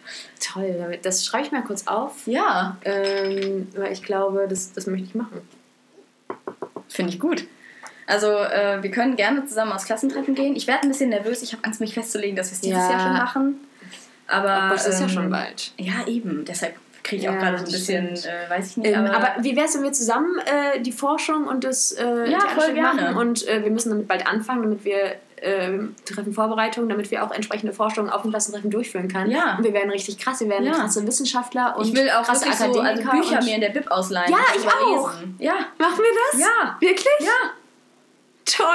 toll. Das schreibe ich mal kurz auf. Ja, Ähm, weil ich glaube, das, das möchte ich machen. finde ich gut. Also äh, wir können gerne zusammen aufs Klassentreffen gehen. Ich werde ein bisschen nervös. Ich habe Angst, mich festzulegen, dass wir es dieses Ja. Jahr schon machen. Aber Aber es ist ja ähm, schon bald. Ja, eben. Deshalb kriege ich auch Ja, gerade so ein das bisschen, äh, weiß ich nicht. Ähm, aber, aber wie wäre es, wenn wir zusammen äh, die Forschung und das äh, Ja, voll gerne. machen? Und äh, wir müssen damit bald anfangen, damit wir ähm, treffen Vorbereitungen, damit wir auch entsprechende Forschung auf dem Klassentreffen durchführen können. Ja. Und wir werden richtig krass, wir werden Ja. krasse Wissenschaftler und ich will auch krasse so also. Bücher mir in der Bib ausleihen. Ja, ich auch. Lesen. Ja, Machen wir das? ja, Wirklich? ja. Toll!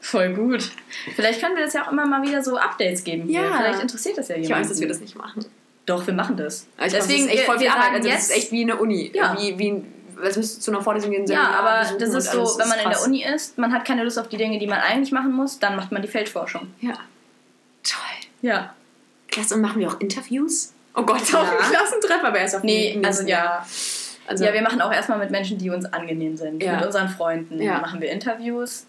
Voll gut. Vielleicht können wir das ja auch immer mal wieder so Updates geben. Ja. Vielleicht interessiert das ja Ich jemanden. weiß, dass wir das nicht machen. Doch, wir machen das. Ich Deswegen, das ist echt voll viel Arbeit. Also, das ist echt wie eine Uni. Ja. Wie, wie als müsstest du zu einer Vorlesung gehen. ja, aber das ist so, wenn man in der krass. Uni ist, man hat keine Lust auf die Dinge, die man eigentlich machen muss, dann macht man die Feldforschung. Ja. Toll. Ja. Klasse, und machen wir auch Interviews? Oh Gott, auf Ja. dem Klassentreff, aber erst auf Nee, nächsten also ja. Also, ja, wir machen auch erstmal mit Menschen, die uns angenehm sind. Ja. Mit unseren Freunden Ja. machen wir Interviews.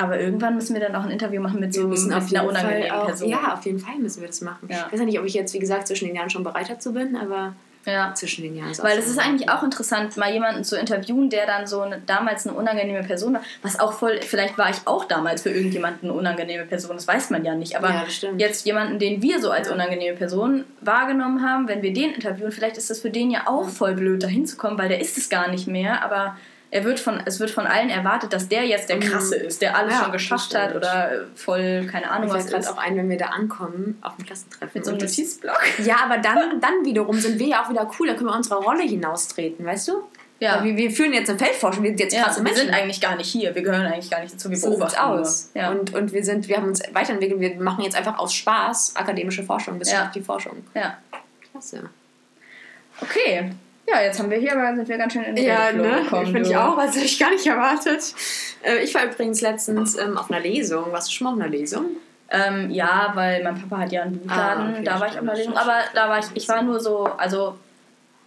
Aber irgendwann müssen wir dann auch ein Interview machen mit so mit auf einer unangenehmen auch, Person. Ja, auf jeden Fall müssen wir das machen. Ja. Ich weiß ja nicht, ob ich jetzt, wie gesagt, zwischen den Jahren schon bereit dazu bin, aber ja. zwischen den Jahren Weil es ist eigentlich auch interessant, mal jemanden zu interviewen, der dann so eine, damals eine unangenehme Person war. Was auch voll, vielleicht war ich auch damals für irgendjemanden eine unangenehme Person, das weiß man ja nicht. Aber Ja, jetzt jemanden, den wir so als unangenehme Person wahrgenommen haben, wenn wir den interviewen, vielleicht ist das für den ja auch voll blöd, da hinzukommen, weil der ist es gar nicht mehr. Aber er wird von, es wird von allen erwartet, dass der jetzt der Krasse ist, der alles Mhm. Ja, schon geschafft hat oder voll, keine Ahnung, was fällt gerade auch ein, wenn wir da ankommen, auf dem Klassentreffen. Mit so einem Notizblock. Ja, aber dann, dann wiederum sind wir ja auch wieder cool, da können wir unsere Rolle hinaustreten, weißt du? Ja. Wir, wir führen jetzt eine Feldforschung, wir sind jetzt Ja, krasse wir Menschen. sind eigentlich gar nicht hier, wir gehören eigentlich gar nicht dazu, wir so beobachten aus. Ja. Und, und wir sind, wir haben uns weiterentwickelt, wir machen jetzt einfach aus Spaß akademische Forschung, wissenschaftliche Forschung. ja. Klasse. Okay. Ja, jetzt haben wir hier, aber sind wir ganz schön in den Ja, ne? Finde ich auch, also hätte ich gar nicht erwartet. Äh, Ich war übrigens letztens ähm, auf einer Lesung. Warst du schon mal auf einer Lesung? Ähm, ja, weil mein Papa hat ja einen Buchladen, Ah, okay, da war ich auf einer Lesung. Aber da war ich, ich war nur so, also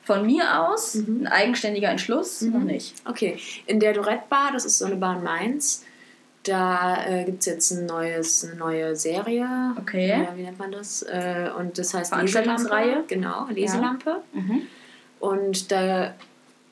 von mir aus, Mhm. ein eigenständiger Entschluss, noch nicht. Okay, in der Dorette Bar, das ist so eine Bar in Mainz, da äh, gibt es jetzt ein neues, eine neue Serie. Okay. Ja, wie nennt man das? Äh, und das heißt? Leselampe. Genau, Leselampe. Mhm. Und da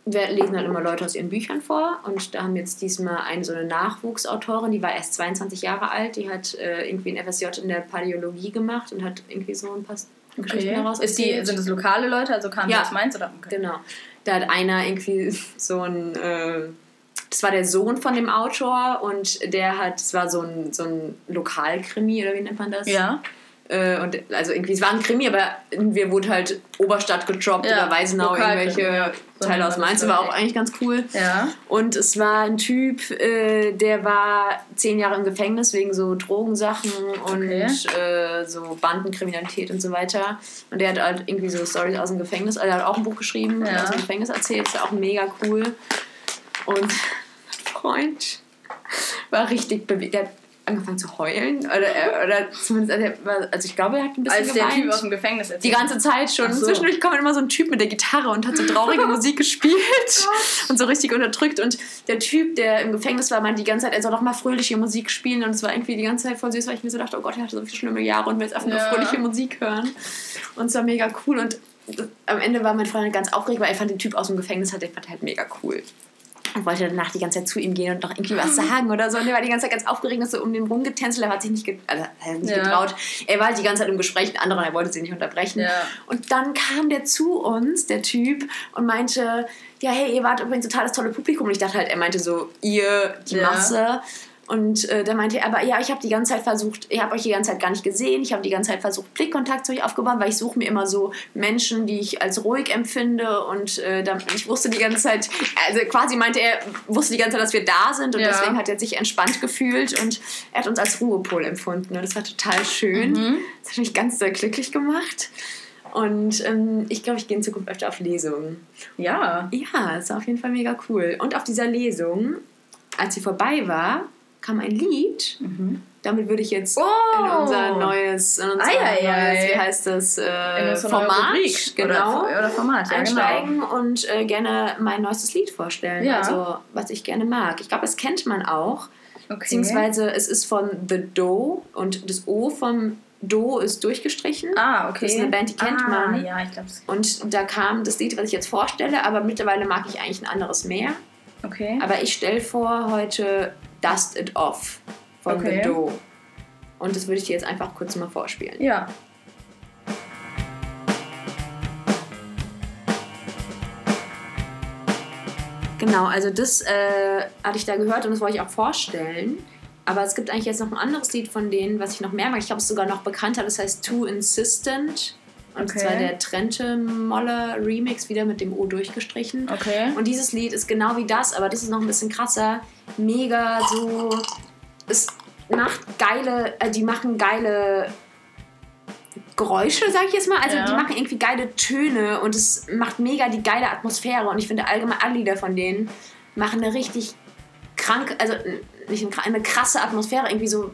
lesen dann immer Leute aus ihren Büchern vor. Und da haben jetzt diesmal eine so eine Nachwuchsautorin, die war erst 22 Jahre alt, die hat äh, irgendwie ein FSJ in der Paläologie gemacht und hat irgendwie so ein paar Geschichten Okay. daraus Ist die, sind das lokale Leute, also kamen die Ja. aus Mainz oder? Okay. Genau. Da hat einer irgendwie so ein. Äh, das war der Sohn von dem Autor und der hat, es war so ein, so ein Lokalkrimi oder wie nennt man das? Ja. Äh, und also irgendwie, es war ein Krimi, aber wir wurde halt Oberstadt gedroppt Ja, oder Weisenau, irgendwelche ja. Teile aus Mainz, war auch ich. eigentlich ganz cool. Ja. Und es war ein Typ, äh, der war zehn Jahre im Gefängnis wegen so Drogensachen und Okay. äh, so Bandenkriminalität und so weiter. Und der hat halt irgendwie so Stories aus dem Gefängnis, also er hat auch ein Buch geschrieben, Ja. aus dem Gefängnis erzählt, ist auch mega cool. Und Freund war richtig bewegt. Der hat angefangen zu heulen. Oder, er- oder zumindest, also, war, also ich glaube, er hat ein bisschen Als der geweint. Typ aus dem Gefängnis Die erzählt. ganze Zeit schon. So. Zwischendurch kam immer so ein Typ mit der Gitarre und hat so traurige Musik gespielt und so richtig unterdrückt. Und der Typ, der im Gefängnis war, meinte die ganze Zeit, er soll doch mal fröhliche Musik spielen. Und es war irgendwie die ganze Zeit voll süß, weil ich mir so dachte, oh Gott, er hatte so viele schlimme Jahre und will jetzt einfach nur Ja. fröhliche Musik hören. Und es war mega cool. Und am Ende war mein Freund ganz aufgeregt, weil er fand den Typ aus dem Gefängnis halt, der fand halt mega cool. Und wollte danach die ganze Zeit zu ihm gehen und noch irgendwie was sagen oder so. Und er war die ganze Zeit ganz aufgeregt, dass so um den rumgetänzelt. Er hat sich nicht, ge also, er hat nicht Ja. getraut. Er war halt die ganze Zeit im Gespräch mit anderen, er wollte sie nicht unterbrechen. Ja. Und dann kam der zu uns, der Typ, und meinte, ja, hey, ihr wart übrigens total das tolle Publikum. Und ich dachte halt, er meinte so, ihr, die Ja. Masse. Und äh, da meinte er, aber ja, ich habe die ganze Zeit versucht, ich habe euch die ganze Zeit gar nicht gesehen, ich habe die ganze Zeit versucht, Blickkontakt zu euch aufgebaut, weil ich suche mir immer so Menschen, die ich als ruhig empfinde und äh, dann, ich wusste die ganze Zeit, also quasi meinte er, wusste die ganze Zeit, dass wir da sind und Ja. deswegen hat er sich entspannt gefühlt und er hat uns als Ruhepol empfunden und das war total schön. Mhm. Das hat mich ganz sehr glücklich gemacht. Und ähm, ich glaube, ich gehe in Zukunft öfter auf Lesungen. Ja. Ja, das war auf jeden Fall mega cool. Und auf dieser Lesung, als sie vorbei war, kam ein Lied. Damit würde ich jetzt Oh. in unser neues, in unser Ei, ei, ei. neues wie heißt das, äh, Format, Rubrik. genau, Oder, oder Format, ja, genau. einsteigen und äh, gerne mein neuestes Lied vorstellen. Ja. Also, was ich gerne mag. Ich glaube, das kennt man auch. Okay. Beziehungsweise es ist von The Do und das O vom Do ist durchgestrichen. Ah, okay. Das ist eine Band, die kennt ah, man. Ja, ich glaube, Und da kam das Lied, was ich jetzt vorstelle, aber mittlerweile mag ich eigentlich ein anderes mehr. okay. Aber ich stelle vor heute Dust It Off von Okay. The Do. Und das würde ich dir jetzt einfach kurz mal vorspielen. Ja. Genau, also das äh, hatte ich da gehört und das wollte ich auch vorstellen. Aber es gibt eigentlich jetzt noch ein anderes Lied von denen, was ich noch mehr mag. Ich glaube, es ist sogar noch bekannter. Das heißt Too Insistent. Und Okay. zwar der Trente Molle Remix, wieder mit dem O durchgestrichen. Okay. Und dieses Lied ist genau wie das, aber das ist noch ein bisschen krasser. Mega so. Es macht geile. Äh, die machen geile Geräusche, sag ich jetzt mal. Also Ja. die machen irgendwie geile Töne und es macht mega die geile Atmosphäre. Und ich finde allgemein alle Lieder von denen machen eine richtig krank, also nicht eine krasse Atmosphäre, irgendwie so.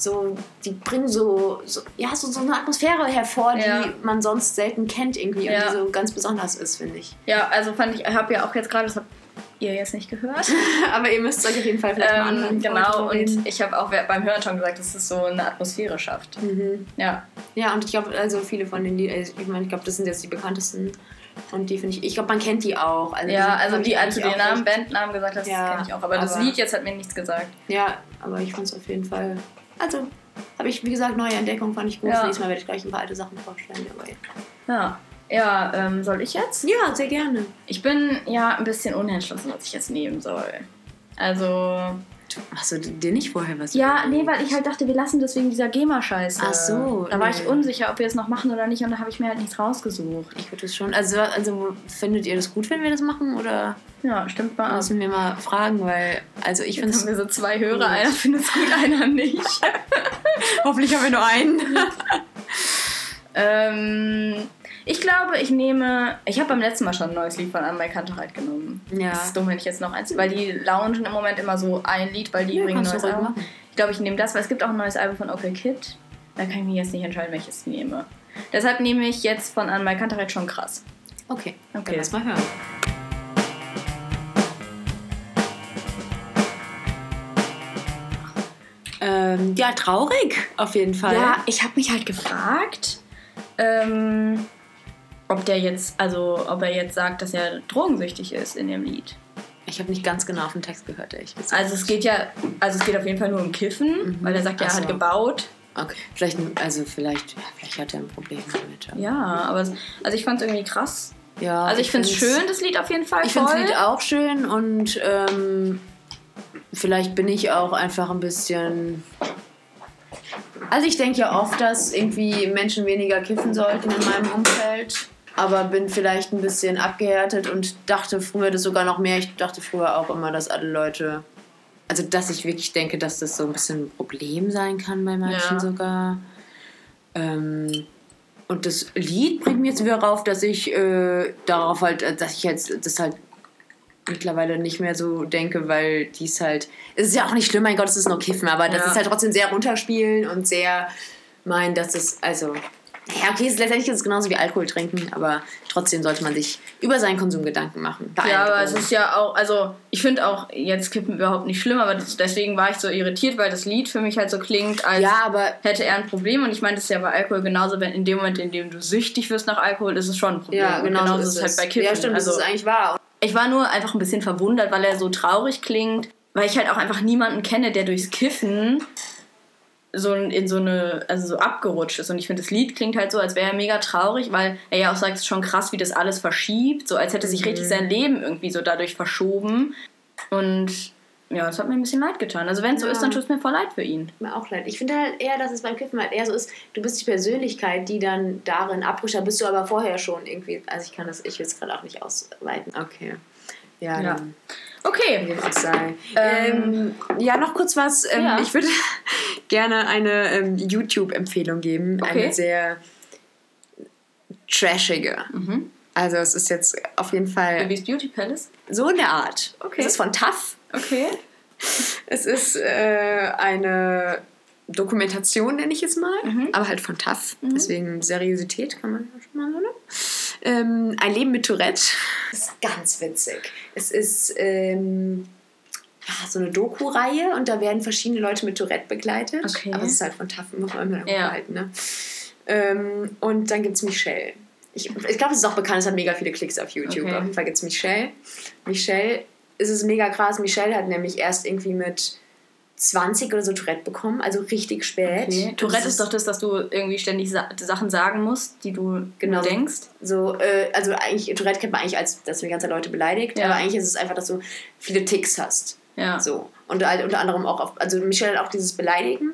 So, die bringen so, so, ja, so, so eine Atmosphäre hervor, die Ja. man sonst selten kennt irgendwie Ja. und die so ganz besonders ist, finde ich. Ja, also fand ich, ich habe ja auch jetzt gerade, das habt ihr jetzt nicht gehört. Aber ihr müsst euch auf jeden Fall vielleicht mal ähm, anhören. genau, und ich habe auch beim Hören schon gesagt, dass es so eine Atmosphäre schafft. Mhm. Ja. Ja, und ich glaube, also viele von den also ich meine, ich glaube, das sind jetzt die bekanntesten. Und die finde ich, ich glaube, man kennt die auch. Also Ja, sind, also die, als du den Namen, Bandnamen gesagt hast, Ja, das kenne ich auch. Aber, das aber- Lied jetzt hat mir nichts gesagt. Ja, aber ich fand es auf jeden Fall. Also, habe ich, wie gesagt, neue Entdeckung, fand ich gut. Ja. Nächstes Mal werde ich gleich ein paar alte Sachen vorstellen. Aber ja, Ja. Ja, ähm, soll ich jetzt? ja, sehr gerne. Ich bin ja ein bisschen unentschlossen, was ich jetzt nehmen soll. Also. Hast du dir nicht vorher was Ja, nee, weil ich halt dachte, wir lassen das wegen dieser GEMA-Scheiße. Ach so, Da war nee. ich unsicher, ob wir es noch machen oder nicht und da habe ich mir halt nichts rausgesucht. Ich würde es schon. Also, also, findet ihr das gut, wenn wir das machen? Oder Ja, stimmt mal müssen wir mal fragen? Weil, also, ich finde Jetzt haben es. wir so zwei Hörer, einer findet es gut, einer nicht. Hoffentlich haben wir nur einen. ähm, ich glaube, ich nehme. Ich habe beim letzten Mal schon ein neues Lied von Anne Kantereit genommen. Ja. Das ist dumm, wenn ich jetzt noch eins. Weil die launchen im Moment immer so ein Lied, weil die Ja, bringen ein neues Album. machen. Ich glaube, ich nehme das, weil es gibt auch ein neues Album von OK Kid. Da kann ich mich jetzt nicht entscheiden, welches ich nehme. Deshalb nehme ich jetzt von Anne Kantereit schon krass. Okay, Okay. dann lass mal hören. Ähm, ja, traurig auf jeden Fall. Ja, ich habe mich halt gefragt, ähm, ob der jetzt, also ob er jetzt sagt, dass er drogensüchtig ist in dem Lied. Ich habe nicht ganz genau auf den Text gehört, ehrlich gesagt. Also es geht ja, also es geht auf jeden Fall nur um Kiffen, weil er sagt, ja, er Ach hat so. gebaut. Okay, vielleicht, also vielleicht, ja, vielleicht hat er ein Problem damit. aber- Ja, aber es, also ich fand es irgendwie krass. ja Also ich finde es schön, das Lied auf jeden Fall. Ich finde das Lied auch schön und ähm, vielleicht bin ich auch einfach ein bisschen. Also ich denke ja oft, dass irgendwie Menschen weniger kiffen sollten in meinem Umfeld. Aber bin vielleicht ein bisschen abgehärtet und dachte früher das sogar noch mehr. Ich dachte früher auch immer, dass alle Leute. Also dass ich wirklich denke, dass das so ein bisschen ein Problem sein kann bei manchen Ja. sogar. Ähm, und das Lied bringt mir jetzt wieder rauf, dass ich äh, darauf halt, äh, dass ich jetzt das halt mittlerweile nicht mehr so denke, weil dies halt. Es ist ja auch nicht schlimm, mein Gott, es ist nur Kiffen, aber das Ja. ist halt trotzdem sehr runterspielen und sehr meinen, dass es, also. Ja, okay, ist letztendlich ist es genauso wie Alkohol trinken, aber trotzdem sollte man sich über seinen Konsum Gedanken machen. Ja, aber es ist ja auch, also ich finde auch jetzt Kippen überhaupt nicht schlimm, aber das, deswegen war ich so irritiert, weil das Lied für mich halt so klingt, als Ja, aber hätte er ein Problem. Und ich meine, das ist ja bei Alkohol genauso, wenn in dem Moment, in dem du süchtig wirst nach Alkohol, ist es schon ein Problem. ja, genau, genauso so ist es halt bei Kippen. Ja, stimmt, also, das ist eigentlich wahr. ich war nur einfach ein bisschen verwundert, weil er so traurig klingt, weil ich halt auch einfach niemanden kenne, der durchs Kiffen so in so eine, also so abgerutscht ist. Und ich finde, das Lied klingt halt so, als wäre er mega traurig, weil er ja auch sagt, es ist schon krass, wie das alles verschiebt, so als hätte sich richtig Mhm. sein Leben irgendwie so dadurch verschoben. Und ja, das hat mir ein bisschen leid getan. Also wenn es so Ja. ist, dann tut es mir voll leid für ihn. Mir auch leid. Ich finde halt eher, dass es beim Kiffen halt eher so ist, du bist die Persönlichkeit, die dann darin abrutscht. Da bist du aber vorher schon irgendwie. Also ich kann das, ich will es gerade auch nicht ausweiten. Okay. Ja, Ja. dann Okay. wie. Ähm, Ähm, ja, noch kurz was. Ähm, ja. Ich würde gerne eine ähm, YouTube-Empfehlung geben. Okay. Eine sehr trashige. Mhm. Also es ist jetzt auf jeden Fall Baby's Beauty Palace. so in der Art. Okay. Es ist von TAF. Okay. Es ist äh, eine Dokumentation, nenne ich es mal, Mhm. aber halt von TAF. Deswegen Seriosität kann man schon mal ne? Ähm, ein Leben mit Tourette. Das ist ganz witzig. Es ist ähm, ja, so eine Doku-Reihe und da werden verschiedene Leute mit Tourette begleitet. Okay. Aber es ist halt von TAF, muss man immer Ja. halten. Ne? Ähm, und dann gibt es Michelle. Ich, ich glaube, es ist auch bekannt, es hat mega viele Klicks auf YouTube. Okay. Auf jeden Fall gibt es Michelle. Michelle ist es mega krass. Michelle hat nämlich erst irgendwie mit 20 oder so Tourette bekommen, also richtig spät. okay. Tourette es ist doch das, dass du irgendwie ständig Sa Sachen sagen musst, die du Genau. denkst. So, äh, also eigentlich, Tourette kennt man eigentlich als, dass die ganze Leute beleidigt, Ja. aber eigentlich ist es einfach, dass du viele Ticks hast. Ja. So. Und halt unter anderem auch auf, also Michelle hat auch dieses Beleidigen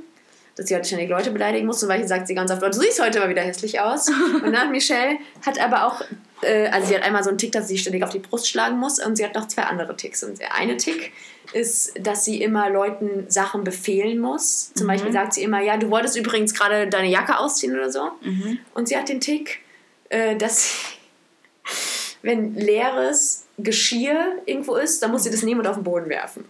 dass sie halt ständig Leute beleidigen muss. Zum Beispiel sagt sie ganz oft, du siehst heute mal wieder hässlich aus. Und dann Michelle hat aber auch, äh, also sie hat einmal so einen Tick, dass sie ständig auf die Brust schlagen muss und sie hat noch zwei andere Ticks. Und der eine Tick ist, dass sie immer Leuten Sachen befehlen muss. Zum Mhm. Beispiel sagt sie immer, ja, du wolltest übrigens gerade deine Jacke ausziehen oder so. Mhm. Und sie hat den Tick, äh, dass sie, wenn leeres Geschirr irgendwo ist, dann muss sie das nehmen und auf den Boden werfen.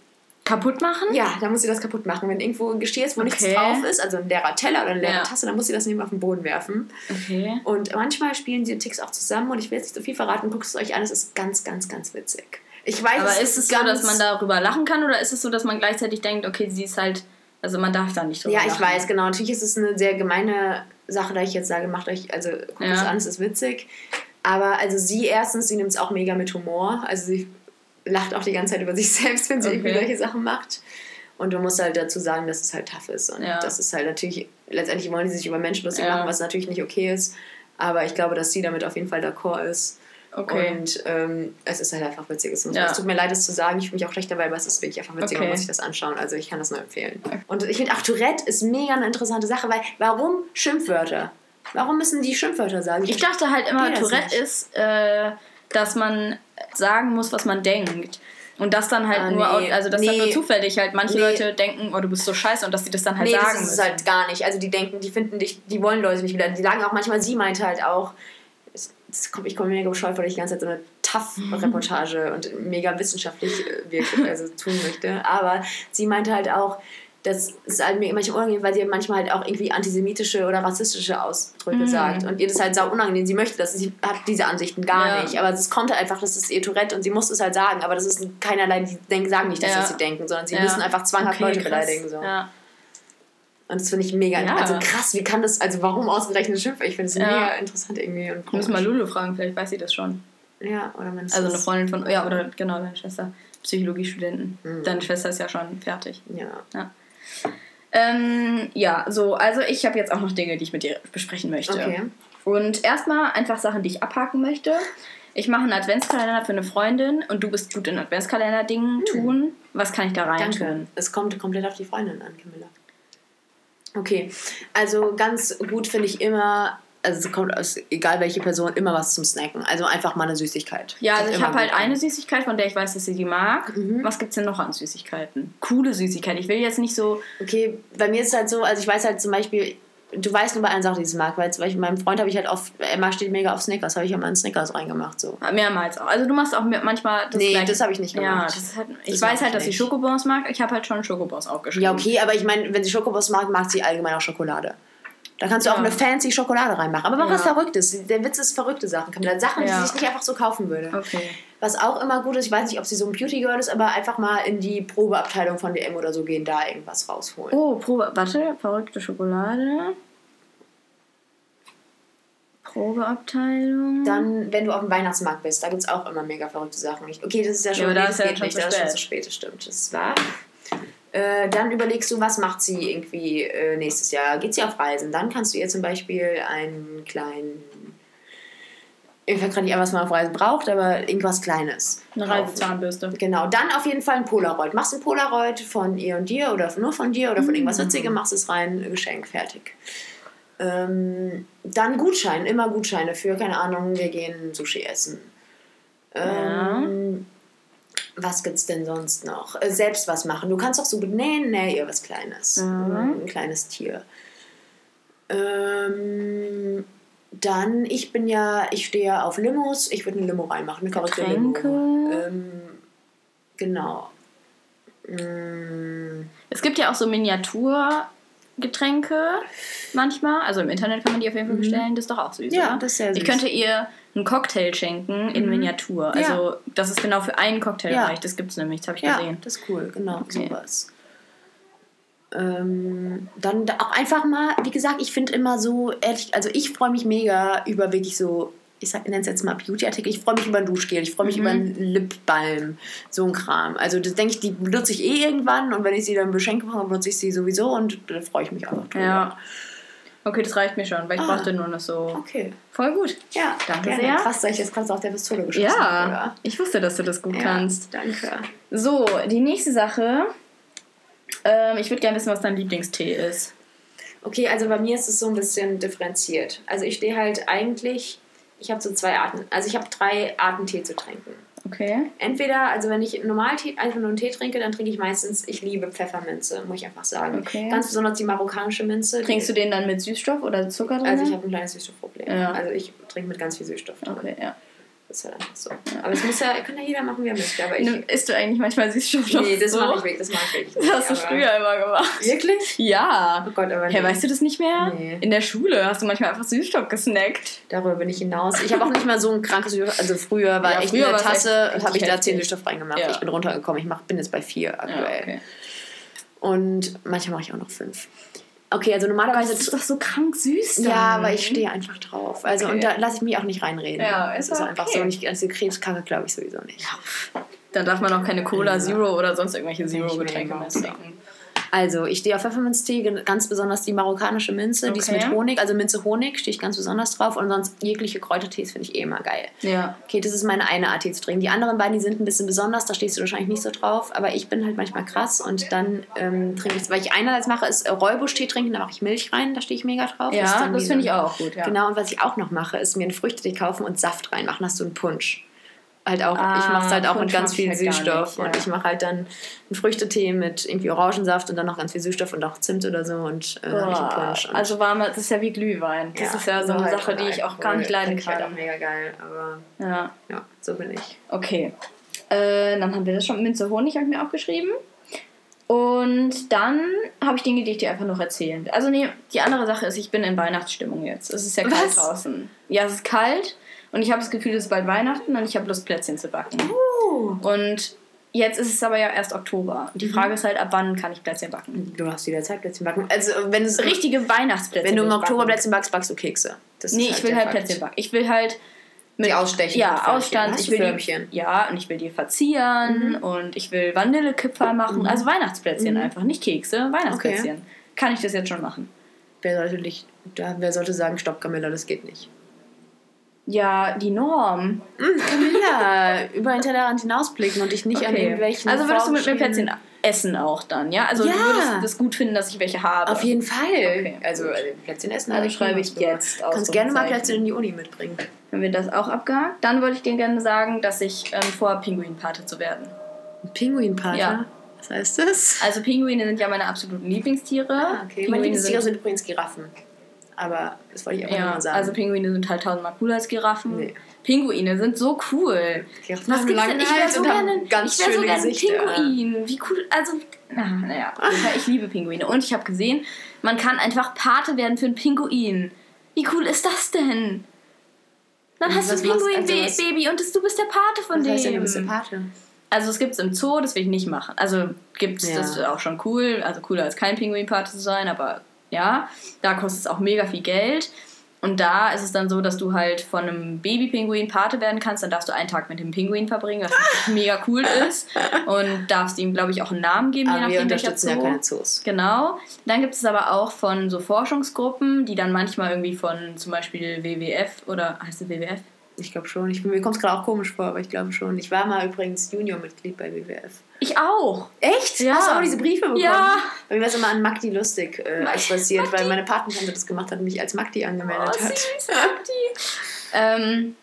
Kaputt machen? Ja, dann muss sie das kaputt machen. Wenn irgendwo ein Geschirr ist, wo nichts Okay. drauf ist, also ein leerer Teller oder eine leere Ja. Tasse, dann muss sie das und auf den Boden werfen. Okay. Und manchmal spielen die Ticks auch zusammen und ich will jetzt nicht so viel verraten, guckt es euch an, es ist ganz, ganz, ganz witzig. Ich weiß, Aber ist es so, dass man darüber lachen kann oder ist es so, dass man gleichzeitig denkt, okay, sie ist halt, also man darf da nicht drüber Ja, lachen? ich weiß, genau. Natürlich ist es eine sehr gemeine Sache, da ich jetzt sage, macht euch, also guckt es Ja. an, es ist witzig. Aber also sie erstens, sie nimmt es auch mega mit Humor. Also sie lacht auch die ganze Zeit über sich selbst, wenn sie irgendwie Okay. solche Sachen macht. Und du musst halt dazu sagen, dass es halt tough ist. Und Ja. das ist halt natürlich, letztendlich wollen die sich über Menschen lustig Ja. machen, was natürlich nicht okay ist. Aber ich glaube, dass sie damit auf jeden Fall d'accord ist. Okay. Und ähm, es ist halt einfach witzig. Es, Ja. es tut mir leid, es zu sagen. Ich fühle mich auch schlecht dabei, aber es ist wirklich einfach witzig. Man Okay. muss sich das anschauen. Also ich kann das nur empfehlen. Und ich finde, ach, Tourette ist mega eine interessante Sache, weil warum Schimpfwörter? Warum müssen die Schimpfwörter sagen? Ich dachte halt immer, Tourette ist, äh, dass man sagen muss, was man denkt. Und das dann halt Ah, nur, nee. also dann Nee. nur zufällig halt manche Nee. Leute denken, oh, du bist so scheiße und dass sie das dann halt nee, sagen das ist es müssen. halt gar nicht. Also die denken, die finden dich, die wollen Leute nicht wieder. Die sagen auch manchmal, sie meinte halt auch, es kommt, ich komme mir mega bescheuert, weil ich die ganze Zeit so eine Tough-Reportage und mega wissenschaftlich äh, wirklich, also tun möchte. Aber sie meinte halt auch, dass es halt mir manchmal unangenehm, weil sie manchmal halt auch irgendwie antisemitische oder rassistische Ausdrücke Mhm. sagt. Und ihr das halt sau unangenehm. Sie möchte das, sie hat diese Ansichten gar Ja. nicht. Aber es kommt halt einfach, das ist ihr Tourette und sie muss es halt sagen. Aber das ist keinerlei, die denken, sagen nicht, dass Ja. das sie denken, sondern sie Ja. müssen einfach zwanghaft Okay, Leute krass. beleidigen. So. Und das finde ich mega, also krass, wie kann das, also warum ausgerechnet Schimpfe? Ich finde es Ja. mega interessant irgendwie. Und Wir müssen mal Lulu fragen, vielleicht weiß sie das schon. Ja, oder man Also eine Freundin von, ja, oder genau, deine Schwester. Psychologiestudenten. Mhm. Deine Schwester ist ja schon fertig. Ja. Ähm, ja, so, also ich habe jetzt auch noch Dinge, die ich mit dir besprechen möchte. Okay. Und erstmal einfach Sachen, die ich abhaken möchte. Ich mache einen Adventskalender für eine Freundin und du bist gut in Adventskalender-Dingen tun. Was kann ich da rein Hm. Danke. tun? Es kommt komplett auf die Freundin an, Camilla. Okay, also ganz gut finde ich immer, also es kommt aus, egal welche Person, immer was zum Snacken. Also einfach mal eine Süßigkeit. Ja, also ich habe halt an. eine Süßigkeit, von der ich weiß, dass sie die mag. Mhm. Was gibt's denn noch an Süßigkeiten? Coole Süßigkeiten. Ich will jetzt nicht so. Okay, bei mir ist es halt so, also ich weiß halt zum Beispiel, du weißt nur bei einer Sache, die sie mag, weil zum Beispiel meinem Freund habe ich halt oft, Emma steht mega auf Snickers, habe ich ja mal einen Snickers reingemacht. So. Mehrmals auch. Also du machst auch manchmal das Nee, gleiche. das habe ich nicht Ja, gemacht. das ist halt, ich Das weiß halt, ich dass sie. Schokobons mag. Ich habe halt schon Schokobons aufgeschrieben. Ja, okay, aber ich meine, wenn sie Schokobons mag, mag sie allgemein auch Schokolade. Da kannst du auch Ja. eine fancy Schokolade reinmachen. Aber mach Ja. was Verrücktes. Der Witz ist verrückte Sachen. Camilla. Sachen, Ja. die sich nicht einfach so kaufen würde. Okay. Was auch immer gut ist, ich weiß nicht, ob sie so ein Beauty Girl ist, aber einfach mal in die Probeabteilung von DM oder so gehen, da irgendwas rausholen. Oh, Probe. Warte, verrückte Schokolade. Probeabteilung. Dann, wenn du auf dem Weihnachtsmarkt bist, da gibt es auch immer mega verrückte Sachen. Okay, das ist ja schon, Ja, nee, ist das ja geht schon nicht, zu da ist schon zu spät, das stimmt. Das war. Äh, dann überlegst du, was macht sie irgendwie äh, nächstes Jahr? Geht sie auf Reisen? Dann kannst du ihr zum Beispiel einen kleinen. Ich weiß gerade nicht, was man auf Reisen braucht, aber irgendwas Kleines. Eine. Reisezahnbürste. Genau, dann auf jeden Fall ein Polaroid. Machst ein Polaroid von ihr und dir oder nur von dir oder von irgendwas Witzigem, machst es rein, Geschenk, fertig. Ähm, dann Gutschein, immer Gutscheine für, keine Ahnung, wir gehen Sushi essen. Ähm, Was gibt's denn sonst noch? Äh, selbst was machen. Du kannst auch so gut nähen, nähe ihr was Kleines. Mhm. Ein kleines Tier. Ähm, dann, ich bin ja, ich stehe ja auf Limos. Ich würde eine Limo reinmachen, eine. Getränke. Ähm, genau. Mm, Es gibt ja auch so Miniaturgetränke manchmal. Also im Internet kann man die auf jeden Fall bestellen. Das ist doch auch süß, Mhm. Ja, oder? das ist sehr Ich süß. könnte ihr einen Cocktail schenken in Miniatur. Ja. Also das ist genau für einen Cocktail Ja. reicht. Das gibt es nämlich, das habe ich Ja, gesehen. das ist cool, genau, Okay. sowas. Ähm, dann da auch einfach mal, wie gesagt, ich finde immer so, ehrlich, also ich freue mich mega über wirklich so, ich nenne es jetzt mal Beauty-Artikel, ich freue mich über ein Duschgel, ich freue mich Mhm. über einen Lipbalm, so ein Kram. Also das denke ich, die benutze ich eh irgendwann und wenn ich sie dann beschenke, benutze ich sie sowieso und da freue ich mich einfach drüber. Ja. Okay, das reicht mir schon, weil ich Ah. brauchte nur noch so. Okay. Voll gut. Ja, Danke gerne. sehr. Krass, dass ich jetzt gerade auf der Pistole geschossen habe, Ja, ich wusste, dass du das gut oder? kannst. Ja, danke. So, die nächste Sache. Ähm, ich würde gerne wissen, was dein Lieblingstee ist. Okay, also bei mir ist es so ein bisschen differenziert. Also ich stehe halt eigentlich, ich habe so zwei Arten, also ich habe drei Arten Tee zu trinken. Okay. Entweder, also wenn ich normal Tee, einfach nur einen Tee trinke, dann trinke ich meistens, ich liebe Pfefferminze, muss ich einfach sagen. Okay. Ganz besonders die marokkanische Minze. Trinkst du den dann mit Süßstoff oder Zucker drin? Also ich habe ein kleines Süßstoffproblem. Ja. Also ich trinke mit ganz viel Süßstoff. drin. Okay, ja. Das ist halt einfach so. Aber es muss ja, kann ja jeder machen, wie er möchte. Aber ich. Isst du eigentlich manchmal Süßstoff Nee, das so? mache ich wirklich, das mache ich wirklich Das nicht. hast du früher immer gemacht. Wirklich? Ja. Oh Gott, aber Hä, nee. weißt du das nicht mehr? Nee. In der Schule hast du manchmal einfach Süßstoff gesnackt. Darüber bin ich hinaus. Ich habe auch nicht mal so ein krankes Süßstoff. Also früher war Ja, echt früher in der Tasse, echt habe ich da heftig. 10 Süßstoff reingemacht. Ja. Ich bin runtergekommen. Ich mach, bin jetzt bei 4 aktuell. Ja, okay. Und manchmal mache ich auch noch 5. Okay, also Das normalerweise. ist doch so krank süß dann. Ja, aber ich stehe einfach drauf. Also Okay. und da lasse ich mich auch nicht reinreden. Ja, das ist ist okay. einfach so. Und ich, also Krebskacke glaube ich sowieso nicht. Dann darf man auch keine Cola Ja. Zero oder sonst irgendwelche Zero-Getränke auch mehr trinken. Also, ich stehe auf Pfefferminztee, ganz besonders die marokkanische Minze, die ist Okay. mit Honig, also Minze Honig, stehe ich ganz besonders drauf. Und sonst jegliche Kräutertees finde ich eh immer geil. Ja. Okay, das ist meine eine Art, Tee zu trinken. Die anderen beiden, die sind ein bisschen besonders, da stehst du wahrscheinlich nicht so drauf. Aber ich bin halt manchmal krass und dann ähm, trinke ich, weil ich einerseits mache, ist Räubusch-Tee trinken, da mache ich Milch rein, da stehe ich mega drauf. Ja, das wie finde ich auch gut, ja. Genau, und was ich auch noch mache, ist mir einen Früchtetee kaufen und Saft reinmachen. Hast du einen Punsch. Halt auch, Ah, ich mache es halt auch mit ganz viel halt Süßstoff. nicht, Und ja. ich mache halt dann einen Früchtetee mit irgendwie Orangensaft und dann noch ganz viel Süßstoff und auch Zimt oder so und äh. Und also warme, das ist ja wie Glühwein. Das ist ja so eine halt Sache, die ich auch gar nicht leiden Finde ich halt auch kann. mega geil, aber Ja, ja, so bin ich. okay. Äh, dann haben wir das schon. Minze Honig habe ich mir aufgeschrieben. Und dann habe ich Dinge, die ich dir einfach noch erzählen will. Also nee, die andere Sache ist, ich bin in Weihnachtsstimmung jetzt. Es ist ja kalt Was? draußen. Ja, es ist kalt und ich habe das Gefühl, es ist bald Weihnachten und ich habe Lust, Plätzchen zu backen. Uh. Und jetzt ist es aber ja erst Oktober. Und die Frage ist halt, ab wann kann ich Plätzchen backen? Du hast jederzeit Plätzchen backen. Also wenn es Richtige Weihnachtsplätzchen. wenn du im Oktober backen. Plätzchen backst, backst du Kekse. Das ist Nee, ich will halt Fakt. Plätzchen backen. Ich will halt mit Die ausstechen. Ja. Ausstand. Ich will? Die, ja, und ich will die verzieren Mhm. und ich will Vanillekipferl machen. Also Weihnachtsplätzchen Mhm. einfach, nicht Kekse, Weihnachtsplätzchen. Kann ich das jetzt schon machen? Wer sollte, dich, da, wer sollte sagen, stopp, Camilla, das geht nicht? Ja, die Norm. Camilla, über den Tellerrand hinausblicken und dich nicht an irgendwelchen Also würdest du mit mir Plätzchen essen auch dann, ja? Also Ja. du würdest das gut finden, dass ich welche habe. Auf jeden Fall. Okay. Also äh, Plätzchen essen. Also schreibe ich jetzt gemacht. Kannst gerne mal. Plätzchen in die Uni mitbringen. Haben wir das auch abgehakt? Dann wollte ich dir gerne sagen, dass ich ähm, vor Pinguinpate zu werden. Ein Pinguinpater? Ja. Was heißt das? Also Pinguine sind ja meine absoluten Lieblingstiere. Ah, okay. Meine Pinguine Lieblingstiere sind übrigens Giraffen. Aber das wollte ich nur Ja, mal sagen. also Pinguine sind halt tausendmal cooler als Giraffen. Nee. Pinguine sind so cool. Giraffen Was haben gibt's denn? Ich wäre so gerne, ein. Pinguin. Wie cool, also, na, naja, Fall, ich liebe Pinguine. Und ich habe gesehen, man kann einfach Pate werden für einen Pinguin. Wie cool ist das denn? Dann Und hast du ein machst- also Pinguin-Baby und das, du bist der Pate von Was heißt denn, dem. du bist der Pate? Also es gibt es im Zoo, das will ich nicht machen. Also gibt es, Ja. das ist auch schon cool. Also cooler als kein Pinguin-Pate zu sein, aber ja, da kostet es auch mega viel Geld. Und da ist es dann so, dass du halt von einem Baby-Pinguin Pate werden kannst. Dann darfst du einen Tag mit dem Pinguin verbringen, was mega cool ist. Und darfst ihm, glaube ich, auch einen Namen geben, je Aber wir nachdem welcher unterstützen ja Zoo. keine Zoos. Genau. Dann gibt es aber auch von so Forschungsgruppen, die dann manchmal irgendwie von zum Beispiel WWF oder heißt es WWF? Ich glaube schon. Ich, mir kommt es gerade auch komisch vor, aber ich glaube schon. Ich war mal übrigens Junior-Mitglied bei WWF. Ich auch. Echt? Ja. Hast du auch diese Briefe bekommen? Ja. Bei mir war es immer an Magdi lustig äh, als passiert, weil meine Patentante das gemacht hat und mich als Magdi angemeldet Oh, hat. süß, ähm,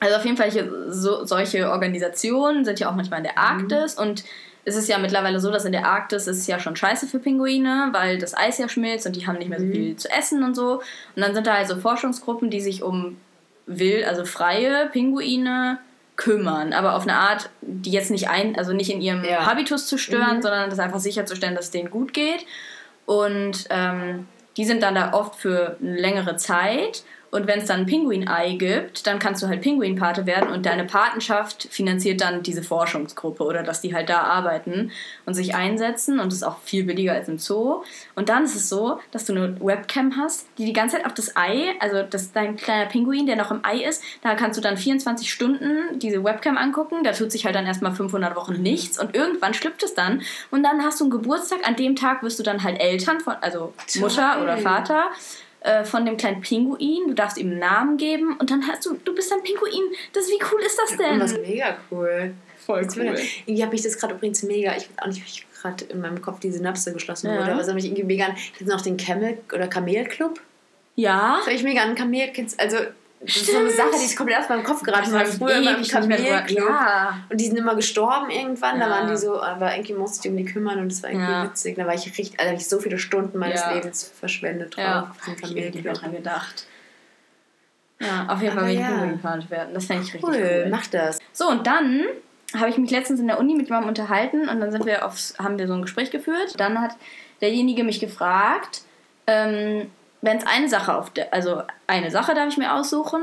also auf jeden Fall hier, so, solche Organisationen sind ja auch manchmal in der Arktis und es ist ja mittlerweile so, dass in der Arktis ist es ja schon scheiße für Pinguine, weil das Eis ja schmilzt und die haben nicht mehr so Mhm. viel zu essen und so. Und dann sind da halt so Forschungsgruppen, die sich um wild, also freie Pinguine kümmern, aber auf eine Art, die jetzt nicht ein, also nicht in ihrem Ja. Habitus zu stören, Mhm. sondern das einfach sicherzustellen, dass es denen gut geht. Und ähm, die sind dann da oft für eine längere Zeit. Und wenn es dann ein Pinguinei gibt, dann kannst du halt Pinguinpate werden und deine Patenschaft finanziert dann diese Forschungsgruppe oder dass die halt da arbeiten und sich einsetzen und das ist auch viel billiger als im Zoo. Und dann ist es so, dass du eine Webcam hast, die die ganze Zeit auf das Ei, also das dein kleiner Pinguin, der noch im Ei ist, da kannst du dann 24 Stunden diese Webcam angucken. Da tut sich halt dann erstmal 500 Wochen nichts und irgendwann schlüpft es dann und dann hast du einen Geburtstag. An dem Tag wirst du dann halt Eltern von, also Mutter Toll. oder Vater äh, von dem kleinen Pinguin. Du darfst ihm einen Namen geben und dann hast du, du bist ein Pinguin. Das, wie cool ist das denn? Das ist mega cool. Voll will- Irgendwie habe ich das gerade übrigens mega, ich weiß auch nicht, ich gerade in meinem Kopf die Synapse geschlossen Ja. wurde. Aber es hat mich irgendwie mega an. Kennst du noch den Camel oder Kamel-Club? Ja. Das habe ich mega an Kamel. kennst- Also, das ist so eine. Sache, die ist komplett aus meinem Kopf geraten. Das ich früher immer im Kamel-Club. Ja. Und die sind immer gestorben irgendwann. Da Ja. waren die so, aber irgendwie musste ich um die kümmern und das war irgendwie Ja. witzig. Da war ich richtig, also ich so viele Stunden meines Ja. Lebens verschwendet drauf. Ja. auf Hab ich nicht mehr dran gedacht. Ja, auf jeden Fall will ich. Pinguin werden. Das fände ich richtig Cool, cool. mach das. So, und dann habe ich mich letztens in der Uni mit jemandem unterhalten und dann sind wir aufs, haben wir so ein Gespräch geführt. Dann hat derjenige mich gefragt, ähm, wenn es eine Sache auf der, also eine Sache darf ich mir aussuchen,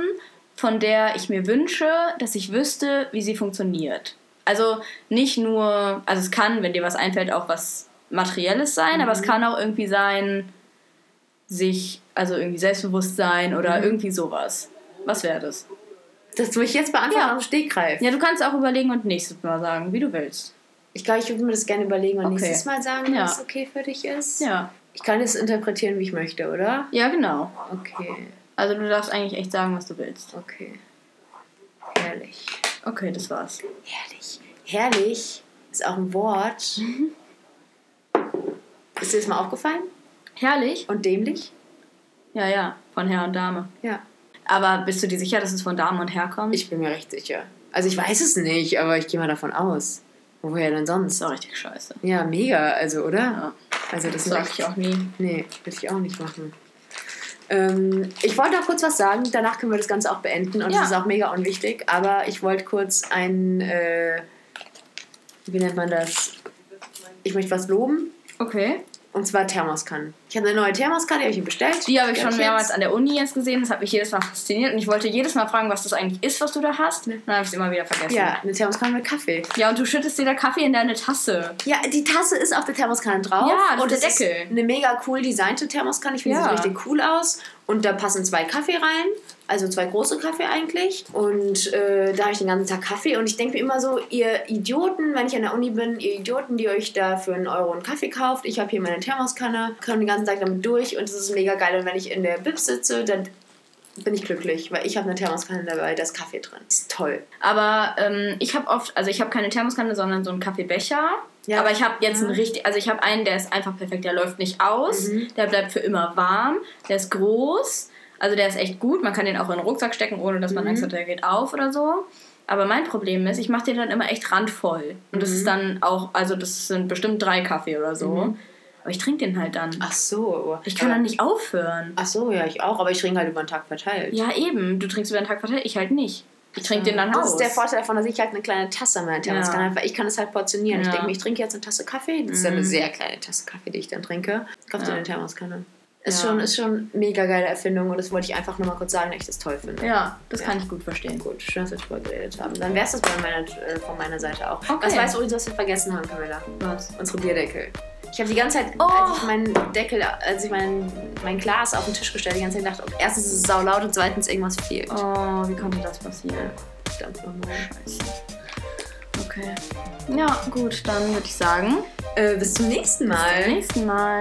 von der ich mir wünsche, dass ich wüsste, wie sie funktioniert. Also nicht nur, also es kann, wenn dir was einfällt, auch was Materielles sein, aber es kann auch irgendwie sein, sich, also irgendwie Selbstbewusstsein oder irgendwie sowas. Was wäre das? Dass du mich jetzt beantworten Ja. auf Stegreif. Ja, du kannst auch überlegen und nächstes Mal sagen, wie du willst. Ich glaube, ich würde mir das gerne überlegen und Okay. nächstes Mal sagen, Ja. was okay für dich ist. Ja. Ich kann es interpretieren, wie ich möchte, oder? Ja, genau. Okay, Also du darfst eigentlich echt sagen, was du willst. okay. Herrlich. Okay, das war's. Herrlich. Herrlich ist auch ein Wort. Mhm. Ist dir das mal aufgefallen? Herrlich? Und dämlich? Ja, ja, von Herr und Dame. Ja. Aber bist du dir sicher, dass es von Dame und Herr kommt? Ich bin mir recht sicher. Also ich weiß es nicht, aber ich gehe mal davon aus. Woher denn sonst? ist auch richtig scheiße. Ja, mega, also, oder? Ja, Also das das sag ich auch nie. Nee, will ich auch nicht machen. Ähm, ich wollte noch kurz was sagen, danach können wir das Ganze auch beenden und Ja. das ist auch mega unwichtig, aber ich wollte kurz ein, äh, wie nennt man das? Ich möchte was loben Okay. Und zwar Thermoskannen. Ich habe eine neue Thermoskanne, die habe ich mir bestellt. Die habe ich schon mehrmals an der Uni jetzt gesehen. Das hat mich jedes Mal fasziniert. Und ich wollte jedes Mal fragen, was das eigentlich ist, was du da hast. Dann habe ich es immer wieder vergessen. Ja, eine Thermoskanne mit Kaffee. Ja, und du schüttest dir da Kaffee in deine Tasse. Ja, die Tasse ist auf der Thermoskanne drauf. Ja, das und ist der Deckel. Ist eine mega cool designte Thermoskanne. Ich finde, Ja. sie sieht richtig cool aus. Und da passen zwei Kaffee rein. Also zwei große Kaffee eigentlich. Und äh, da habe ich den ganzen Tag Kaffee. Und ich denke mir immer so, ihr Idioten, wenn ich an der Uni bin, ihr Idioten, die euch da für einen Euro einen Kaffee kauft. Ich habe hier meine Thermoskanne, komme den ganzen Tag damit durch. Und das ist mega geil. Und wenn ich in der Bib sitze, dann bin ich glücklich. Weil ich habe eine Thermoskanne dabei, da ist Kaffee drin. Ist toll. Aber ähm, ich habe oft, also ich habe keine Thermoskanne, sondern so einen Kaffeebecher. Ja. Aber ich habe jetzt Ja. einen richtig, also ich habe einen, der ist einfach perfekt, der läuft nicht aus, Mhm. der bleibt für immer warm, der ist groß, also der ist echt gut, man kann den auch in den Rucksack stecken, ohne dass man Mhm. Angst hat, der geht auf oder so. Aber mein Problem ist, ich mache den dann immer echt randvoll. Und das Mhm. ist dann auch, also das sind bestimmt drei Kaffee oder so. Mhm. Aber ich trinke den halt dann. Ach so. Ich kann Aber- dann nicht aufhören. Ach so, ja, ich auch. Aber ich trinke halt über den Tag verteilt. Ja, eben. Du trinkst über den Tag verteilt, ich halt nicht. Ich trinke den dann Das aus. ist der Vorteil davon, dass ich halt eine kleine Tasse an meiner Thermoskanne Ja. habe, weil ich kann es halt portionieren. Ich Ja. denke mir, ich trinke jetzt eine Tasse Kaffee. Das ist dann eine Mhm. sehr kleine Tasse Kaffee, die ich dann trinke. Kaufst du Ja. eine Thermoskanne. Ist, Ja. schon, ist schon eine mega geile Erfindung und das wollte ich einfach nur mal kurz sagen, dass ich das toll finde. Ja, das Ja. kann ich gut verstehen. Gut, schön, dass wir drüber geredet haben. Dann wäre es das bei meiner, äh, von meiner Seite auch. Okay. Was weißt du übrigens, was wir vergessen haben, Camilla? Was? Unsere Bierdeckel. Ich habe die ganze Zeit, Oh. als ich meinen Deckel, als ich mein, mein Glas auf den Tisch gestellt habe, die ganze Zeit gedacht, oh, erstens ist es saulaut und zweitens irgendwas fehlt. Oh, wie konnte das passieren? Verdammt nochmal. Scheiße. Okay. Ja, gut, dann würde ich sagen, Äh, bis zum nächsten Mal. bis zum nächsten Mal.